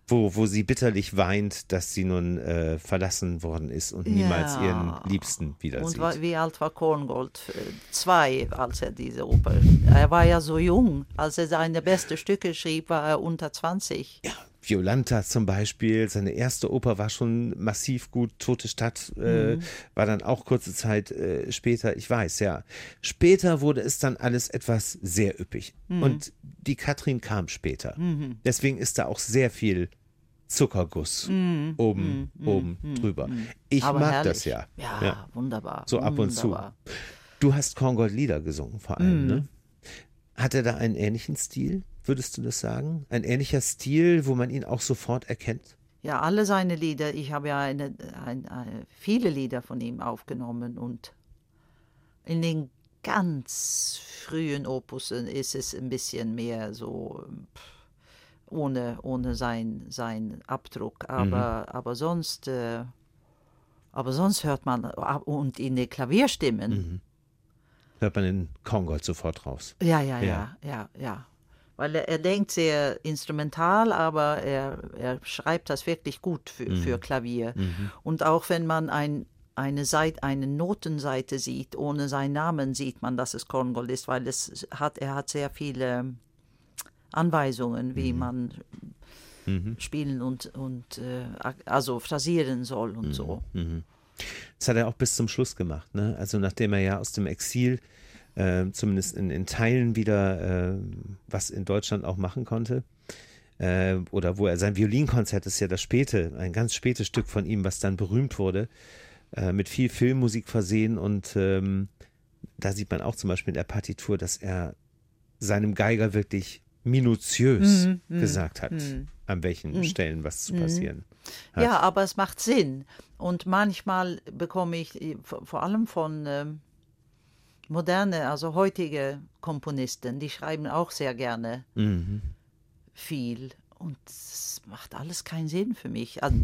wo, wo sie bitterlich weint, dass sie nun äh, verlassen worden ist und niemals Ja. ihren Liebsten wieder Und sieht. wa- wie alt war Korngold? Äh, Zwei, als er diese Oper. Er war ja so jung. Als er seine besten Stücke schrieb, war er unter 20. Ja, Violanta zum Beispiel, seine erste Oper war schon massiv gut. Tote Stadt äh, Mhm. war dann auch kurze Zeit äh, später, ich weiß, ja. Später wurde es dann alles etwas sehr üppig. Mhm. Und die Katrin kam später. Deswegen ist da auch sehr viel Zuckerguss oben, oben drüber. Ich Mhm. Aber mag herrlich. das ja. Ja, wunderbar. So ab und zu. Du hast Korngold Lieder gesungen vor allem, Mhm. ne? Hat er da einen ähnlichen Stil, würdest du das sagen? Ein ähnlicher Stil, wo man ihn auch sofort erkennt? Ja, alle seine Lieder. Ich habe ja eine, ein, ein, viele Lieder von ihm aufgenommen und in den ganz frühen Opussen ist es ein bisschen mehr so pff, ohne, ohne sein, sein Abdruck. Aber, aber sonst. Äh, aber sonst hört man, und in den Klavierstimmen, Hört man den Korngold sofort raus. Ja, ja, Ja. ja, ja, ja. Weil er, er denkt sehr instrumental, aber er, er schreibt das wirklich gut für, für Klavier. Und auch wenn man ein, eine, Seite, eine Notenseite sieht, ohne seinen Namen, sieht man, dass es Korngold ist, weil es hat, er hat sehr viele Anweisungen, wie man spielen und, und äh, also phrasieren soll und so. Das hat er auch bis zum Schluss gemacht. Ne? Also nachdem er ja aus dem Exil äh, zumindest in, in Teilen wieder äh, was in Deutschland auch machen konnte. Äh, oder wo er sein Violinkonzert ist ja das späte, ein ganz spätes Stück von ihm, was dann berühmt wurde, äh, mit viel Filmmusik versehen. Und ähm, da sieht man auch zum Beispiel in der Partitur, dass er seinem Geiger wirklich minutiös gesagt hat, an welchen Stellen was zu passieren hat. Ja, aber es macht Sinn. Und manchmal bekomme ich äh, vor allem von ähm, moderne, also heutige Komponisten, die schreiben auch sehr gerne Mhm. viel. Und es macht alles keinen Sinn für mich. Also,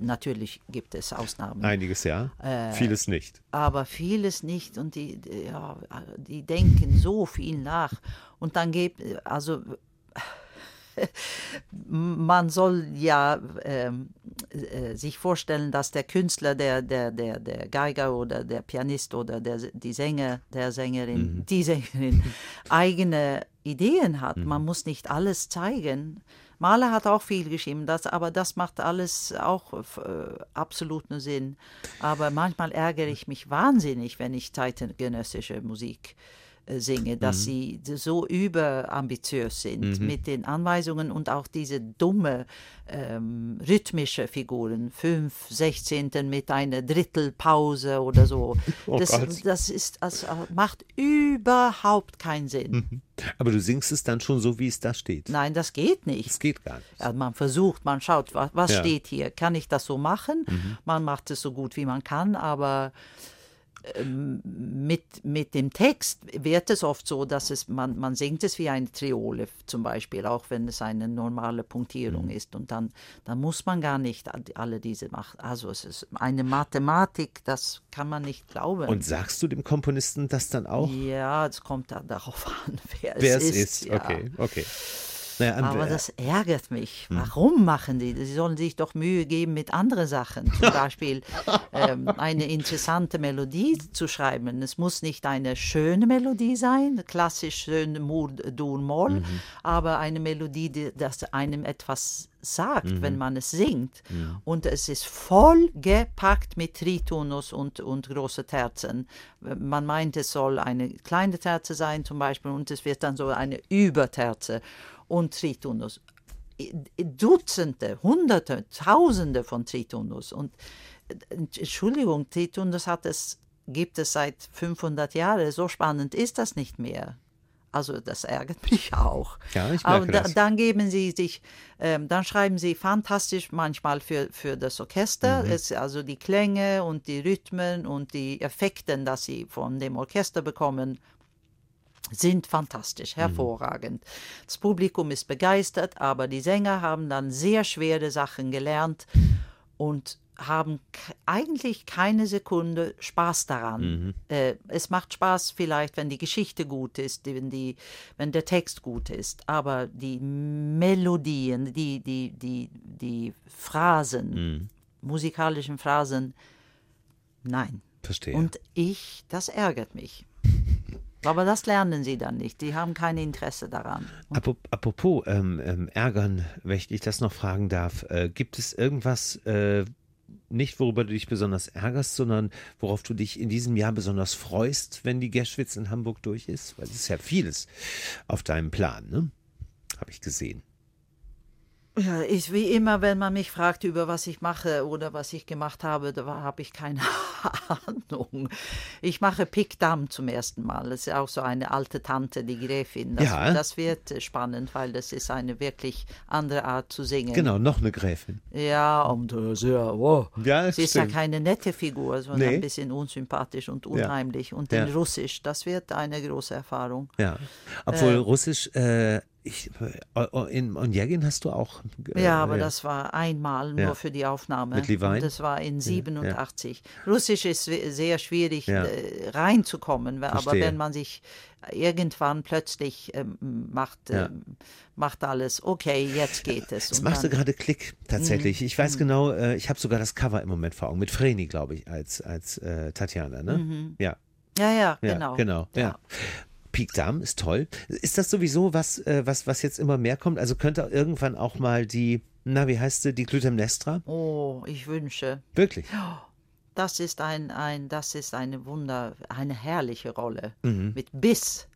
natürlich gibt es Ausnahmen. Einiges ja, Äh, vieles nicht. aber vieles nicht und die, die- ja, die denken so viel nach und dann gibt also man soll ja ähm, äh, sich vorstellen, dass der Künstler, der, der, der, der Geiger oder der Pianist oder der, die Sänger, der Sängerin, die Sängerin eigene Ideen hat. Man muss nicht alles zeigen. Mahler hat auch viel geschrieben, das, aber das macht alles auch äh, absolut nur Sinn. Aber manchmal ärgere ich mich wahnsinnig, wenn ich zeitgenössische Musik äh, singe, dass sie so überambitiös sind mit den Anweisungen und auch diese dumme ähm, rhythmische Figuren, fünf Sechzehnten mit einer Drittelpause oder so. Oh das, das ist, das macht überhaupt keinen Sinn. Aber du singst es dann schon so, wie es da steht. Nein, das geht nicht. Es geht gar nicht. Ja, man versucht, man schaut, was, was Ja. Mhm. steht hier? Kann ich das so machen? Man macht es so gut, wie man kann, aber mit, mit dem Text wird es oft so, dass es, man, man singt es wie eine Triole zum Beispiel, auch wenn es eine normale Punktierung Mhm. ist. Und dann, dann muss man gar nicht alle diese machen. Also es ist eine Mathematik, das kann man nicht glauben. Und sagst du dem Komponisten das dann auch? ja, es kommt dann darauf an, wer, Wer es es ist. ist? ja. Okay, okay. Naja, Aber äh, das ärgert mich. Hm. Warum machen die? Sie sollen sich doch Mühe geben mit anderen Sachen. Zum Beispiel ähm, eine interessante Melodie zu schreiben. Es muss nicht eine schöne Melodie sein, klassisch schön Mur, Dur, Moll, Mhm. aber eine Melodie, die das einem etwas sagt, Mhm. wenn man es singt. Und es ist voll gepackt mit Tritonus und, und große Terzen. Man meint, es soll eine kleine Terze sein zum Beispiel und es wird dann so eine Überterze und Tritonus. Dutzende, Hunderte, Tausende von Tritonus. Und äh, Entschuldigung, Tritonus hat es, gibt es seit 500 Jahren. So spannend ist das nicht mehr. Also das ärgert mich auch. Ja, ich Aber merke da, das. dann geben sie sich, ähm, dann schreiben sie fantastisch manchmal für, für das Orchester, Mhm. es, also die Klänge und die Rhythmen und die Effekte, dass sie von dem Orchester bekommen, sind fantastisch, Mhm. hervorragend. Das Publikum ist begeistert, aber die Sänger haben dann sehr schwere Sachen gelernt und haben eigentlich keine Sekunde Spaß daran. Mhm. Äh, es macht Spaß vielleicht, wenn die Geschichte gut ist, wenn, die, wenn der Text gut ist, aber die Melodien, die, die, die, die Phrasen, Mhm. musikalischen Phrasen, nein. Verstehe. Und ich, das ärgert mich. Aber das lernen sie dann nicht. Die haben kein Interesse daran. Apropos ähm, ähm, ärgern, wenn ich das noch fragen darf, äh, gibt es irgendwas, äh, nicht worüber du dich besonders ärgerst, sondern worauf du dich in diesem Jahr besonders freust, wenn die Gerschwitz in Hamburg durch ist? Weil es ist ja vieles auf deinem Plan, ne? Habe ich gesehen. Ja, ich, wie immer, wenn man mich fragt über was ich mache oder was ich gemacht habe, da habe ich keine Ahnung. Ich mache Pickdamm zum ersten Mal. Das ist auch so eine alte Tante, die Gräfin. Das, Ja. das wird äh, spannend, weil das ist eine wirklich andere Art zu singen. Genau, noch eine Gräfin. Ja, und äh, sehr, wow. Ja, Sie ist ja keine nette Figur, sondern Nee. ein bisschen unsympathisch und unheimlich. Und Ja. in Russisch, das wird eine große Erfahrung. Ja. Obwohl Russisch, äh, ich, äh, in Onjegin hast du auch. Äh, Ja, aber das war einmal nur Ja. für die Aufnahme. Mit Levine? Und das war in 87. Russisch ist sehr schwierig Ja. äh, reinzukommen, aber Verstehe. wenn man sich irgendwann plötzlich ähm, macht, Ja. ähm, macht alles, okay, jetzt geht es. Es machte dann- gerade Klick, tatsächlich. Ich weiß genau, äh, ich habe sogar das Cover im Moment vor Augen, mit Vreni, glaube ich, als, als äh, Tatjana, ne? Ja, ja, ja, ja, genau. genau, ja. Peak Darm ist toll. Ist das sowieso was, äh, was, was jetzt immer mehr kommt? Also könnte irgendwann auch mal die, na, wie heißt sie, die Clytemnestra? Oh, ich wünsche. Wirklich? Das ist ein, ein, das ist eine Wunder, eine herrliche Rolle Mhm. mit Biss.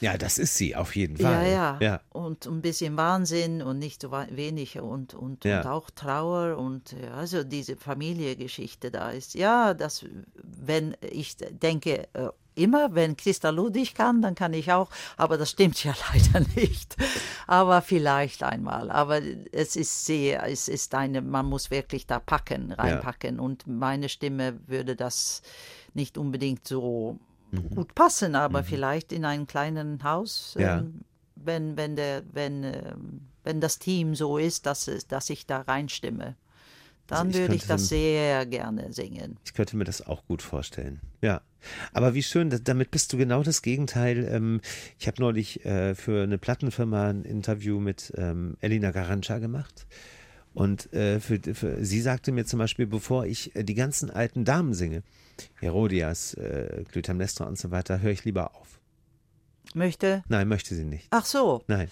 Ja, das ist sie, auf jeden Ja, Fall. ja, ja. Und ein bisschen Wahnsinn und nicht so wenig und, und, Ja. und auch Trauer und ja, also diese Familiengeschichte da ist. Ja, das, wenn ich denke, äh, immer, wenn Christa Ludwig kann, dann kann ich auch, aber das stimmt ja leider nicht. Aber vielleicht einmal. Aber es ist sehr, es ist eine, man muss wirklich da packen, reinpacken und meine Stimme würde das nicht unbedingt so Mhm. gut passen, aber vielleicht in einem kleinen Haus, Ja. ähm, wenn, wenn, der, wenn, ähm, wenn das Team so ist, dass, dass ich da reinstimme. Dann Also ich würde ich das sehr gerne singen. Ich könnte mir das auch gut vorstellen. Ja. Aber wie schön, damit bist du genau das Gegenteil. Ähm, ich habe neulich äh, für eine Plattenfirma ein Interview mit ähm, Elina Garanca gemacht. Und äh, für, für, sie sagte mir zum Beispiel, bevor ich äh, die ganzen alten Damen singe, Herodias, äh, Clytemnestra und so weiter, höre ich lieber auf. Möchte? Nein, möchte sie nicht. Ach so, Nein.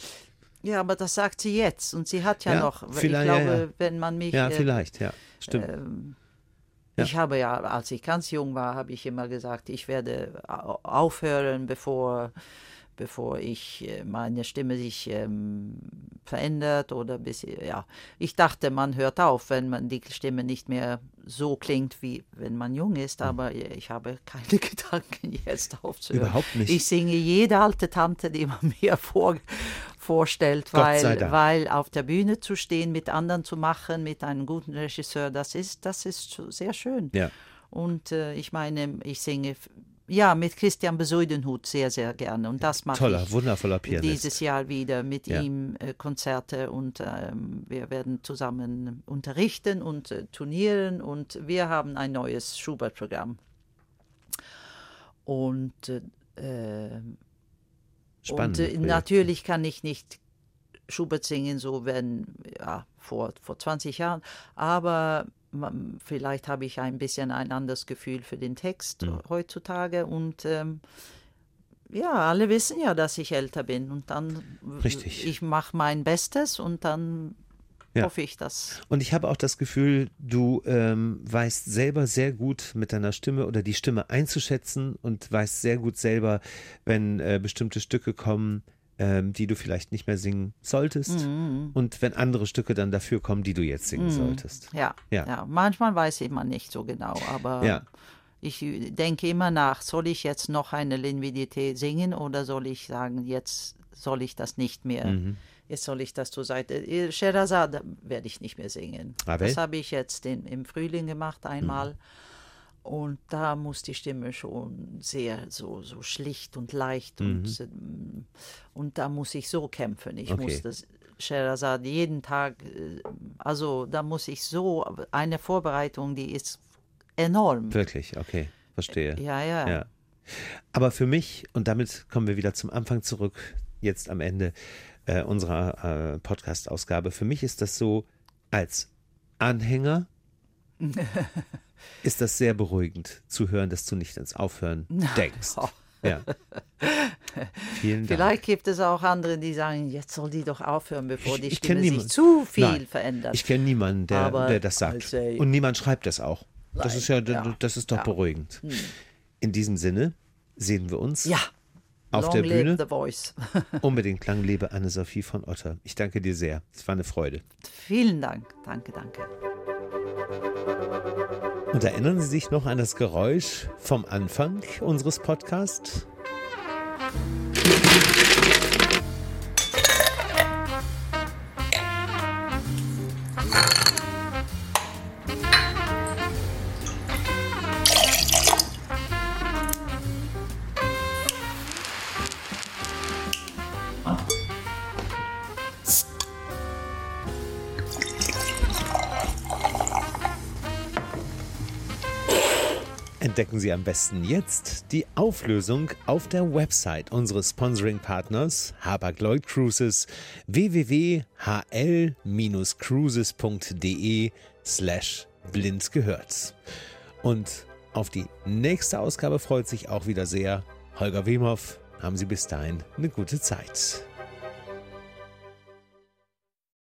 Ja, aber das sagt sie jetzt und sie hat ja, Ja, noch, ich vielleicht, ja, glaube, ja. wenn man mich... Ja, äh, vielleicht, ja. Stimmt. Ähm. Ich habe ja, als ich ganz jung war, habe ich immer gesagt, ich werde au- aufhören, bevor, bevor ich äh, meine Stimme sich ähm, verändert oder bis ja. Ich dachte, man hört auf, wenn man die Stimme nicht mehr so klingt, wie wenn man jung ist, aber ich habe keine Gedanken jetzt aufzuhören. Überhaupt nicht. Ich singe jede alte Tante, die man mir vor, vorstellt, weil, weil auf der Bühne zu stehen, mit anderen zu machen, mit einem guten Regisseur, das ist, das ist sehr schön. ja. Und äh, ich meine, ich singe ja mit Christian Besuidenhut sehr, sehr gerne. Und das mache Toller, wundervoller Pianist. dieses Jahr wieder mit Ja. ihm äh, Konzerte und ähm, wir werden zusammen unterrichten und äh, turnieren und wir haben ein neues Schubert-Programm. Und, äh, äh, Spannend. und äh, natürlich kann ich nicht Schubert singen, so wenn, ja, vor, vor 20 Jahren, aber vielleicht habe ich ein bisschen ein anderes Gefühl für den Text Mhm. heutzutage und ähm, ja, alle wissen ja, dass ich älter bin und dann Richtig. ich mache mein Bestes und dann Ja. hoffe ich, dass Und ich habe auch das Gefühl, du ähm, weißt selber sehr gut mit deiner Stimme oder die Stimme einzuschätzen und weißt sehr gut selber, wenn äh, bestimmte Stücke kommen, ähm, die du vielleicht nicht mehr singen solltest Mhm. und wenn andere Stücke dann dafür kommen, die du jetzt singen solltest. ja, Ja. ja. manchmal weiß ich man nicht so genau, aber Ja. ich denke immer nach, soll ich jetzt noch eine L'invidité singen oder soll ich sagen, jetzt soll ich das nicht mehr, Mhm. jetzt soll ich das zur Seite. Äh, Sherazade werde ich nicht mehr singen. Ravel? Das habe ich jetzt in, im Frühling gemacht einmal. Und da muss die Stimme schon sehr so, so schlicht und leicht und, ähm, und da muss ich so kämpfen. Ich Okay. muss das Sherazade jeden Tag, äh, also da muss ich so, eine Vorbereitung, die ist enorm. Wirklich, okay, verstehe. Ja, ja. Ja. Aber für mich, und damit kommen wir wieder zum Anfang zurück, jetzt am Ende äh, unserer äh, Podcast-Ausgabe, für mich ist das so, als Anhänger ist das sehr beruhigend zu hören, dass du nicht ans Aufhören denkst. Oh. Ja. Vielen Dank. Vielleicht gibt es auch andere, die sagen, jetzt soll die doch aufhören, bevor Ich- die ich Stimme sich zu viel Nein, verändert. Ich kenne niemanden, der, der das sagt. Say- Und niemand schreibt das auch. Das ist ja, ja, das ist doch ja. Hm. beruhigend. In diesem Sinne sehen wir uns ja, auf long der Bühne. the voice. Unbedingt lang lebe Anne-Sophie von Otter. Ich danke dir sehr. Es war eine Freude. Vielen Dank, danke, danke. Und erinnern Sie sich noch an das Geräusch vom Anfang unseres Podcasts? Entdecken Sie am besten jetzt die Auflösung auf der Website unseres Sponsoring-Partners Hapag-Lloyd Cruises www.hl-cruises.de slash blind gehört. Und auf die nächste Ausgabe freut sich auch wieder sehr Holger Wemhoff. Haben Sie bis dahin eine gute Zeit.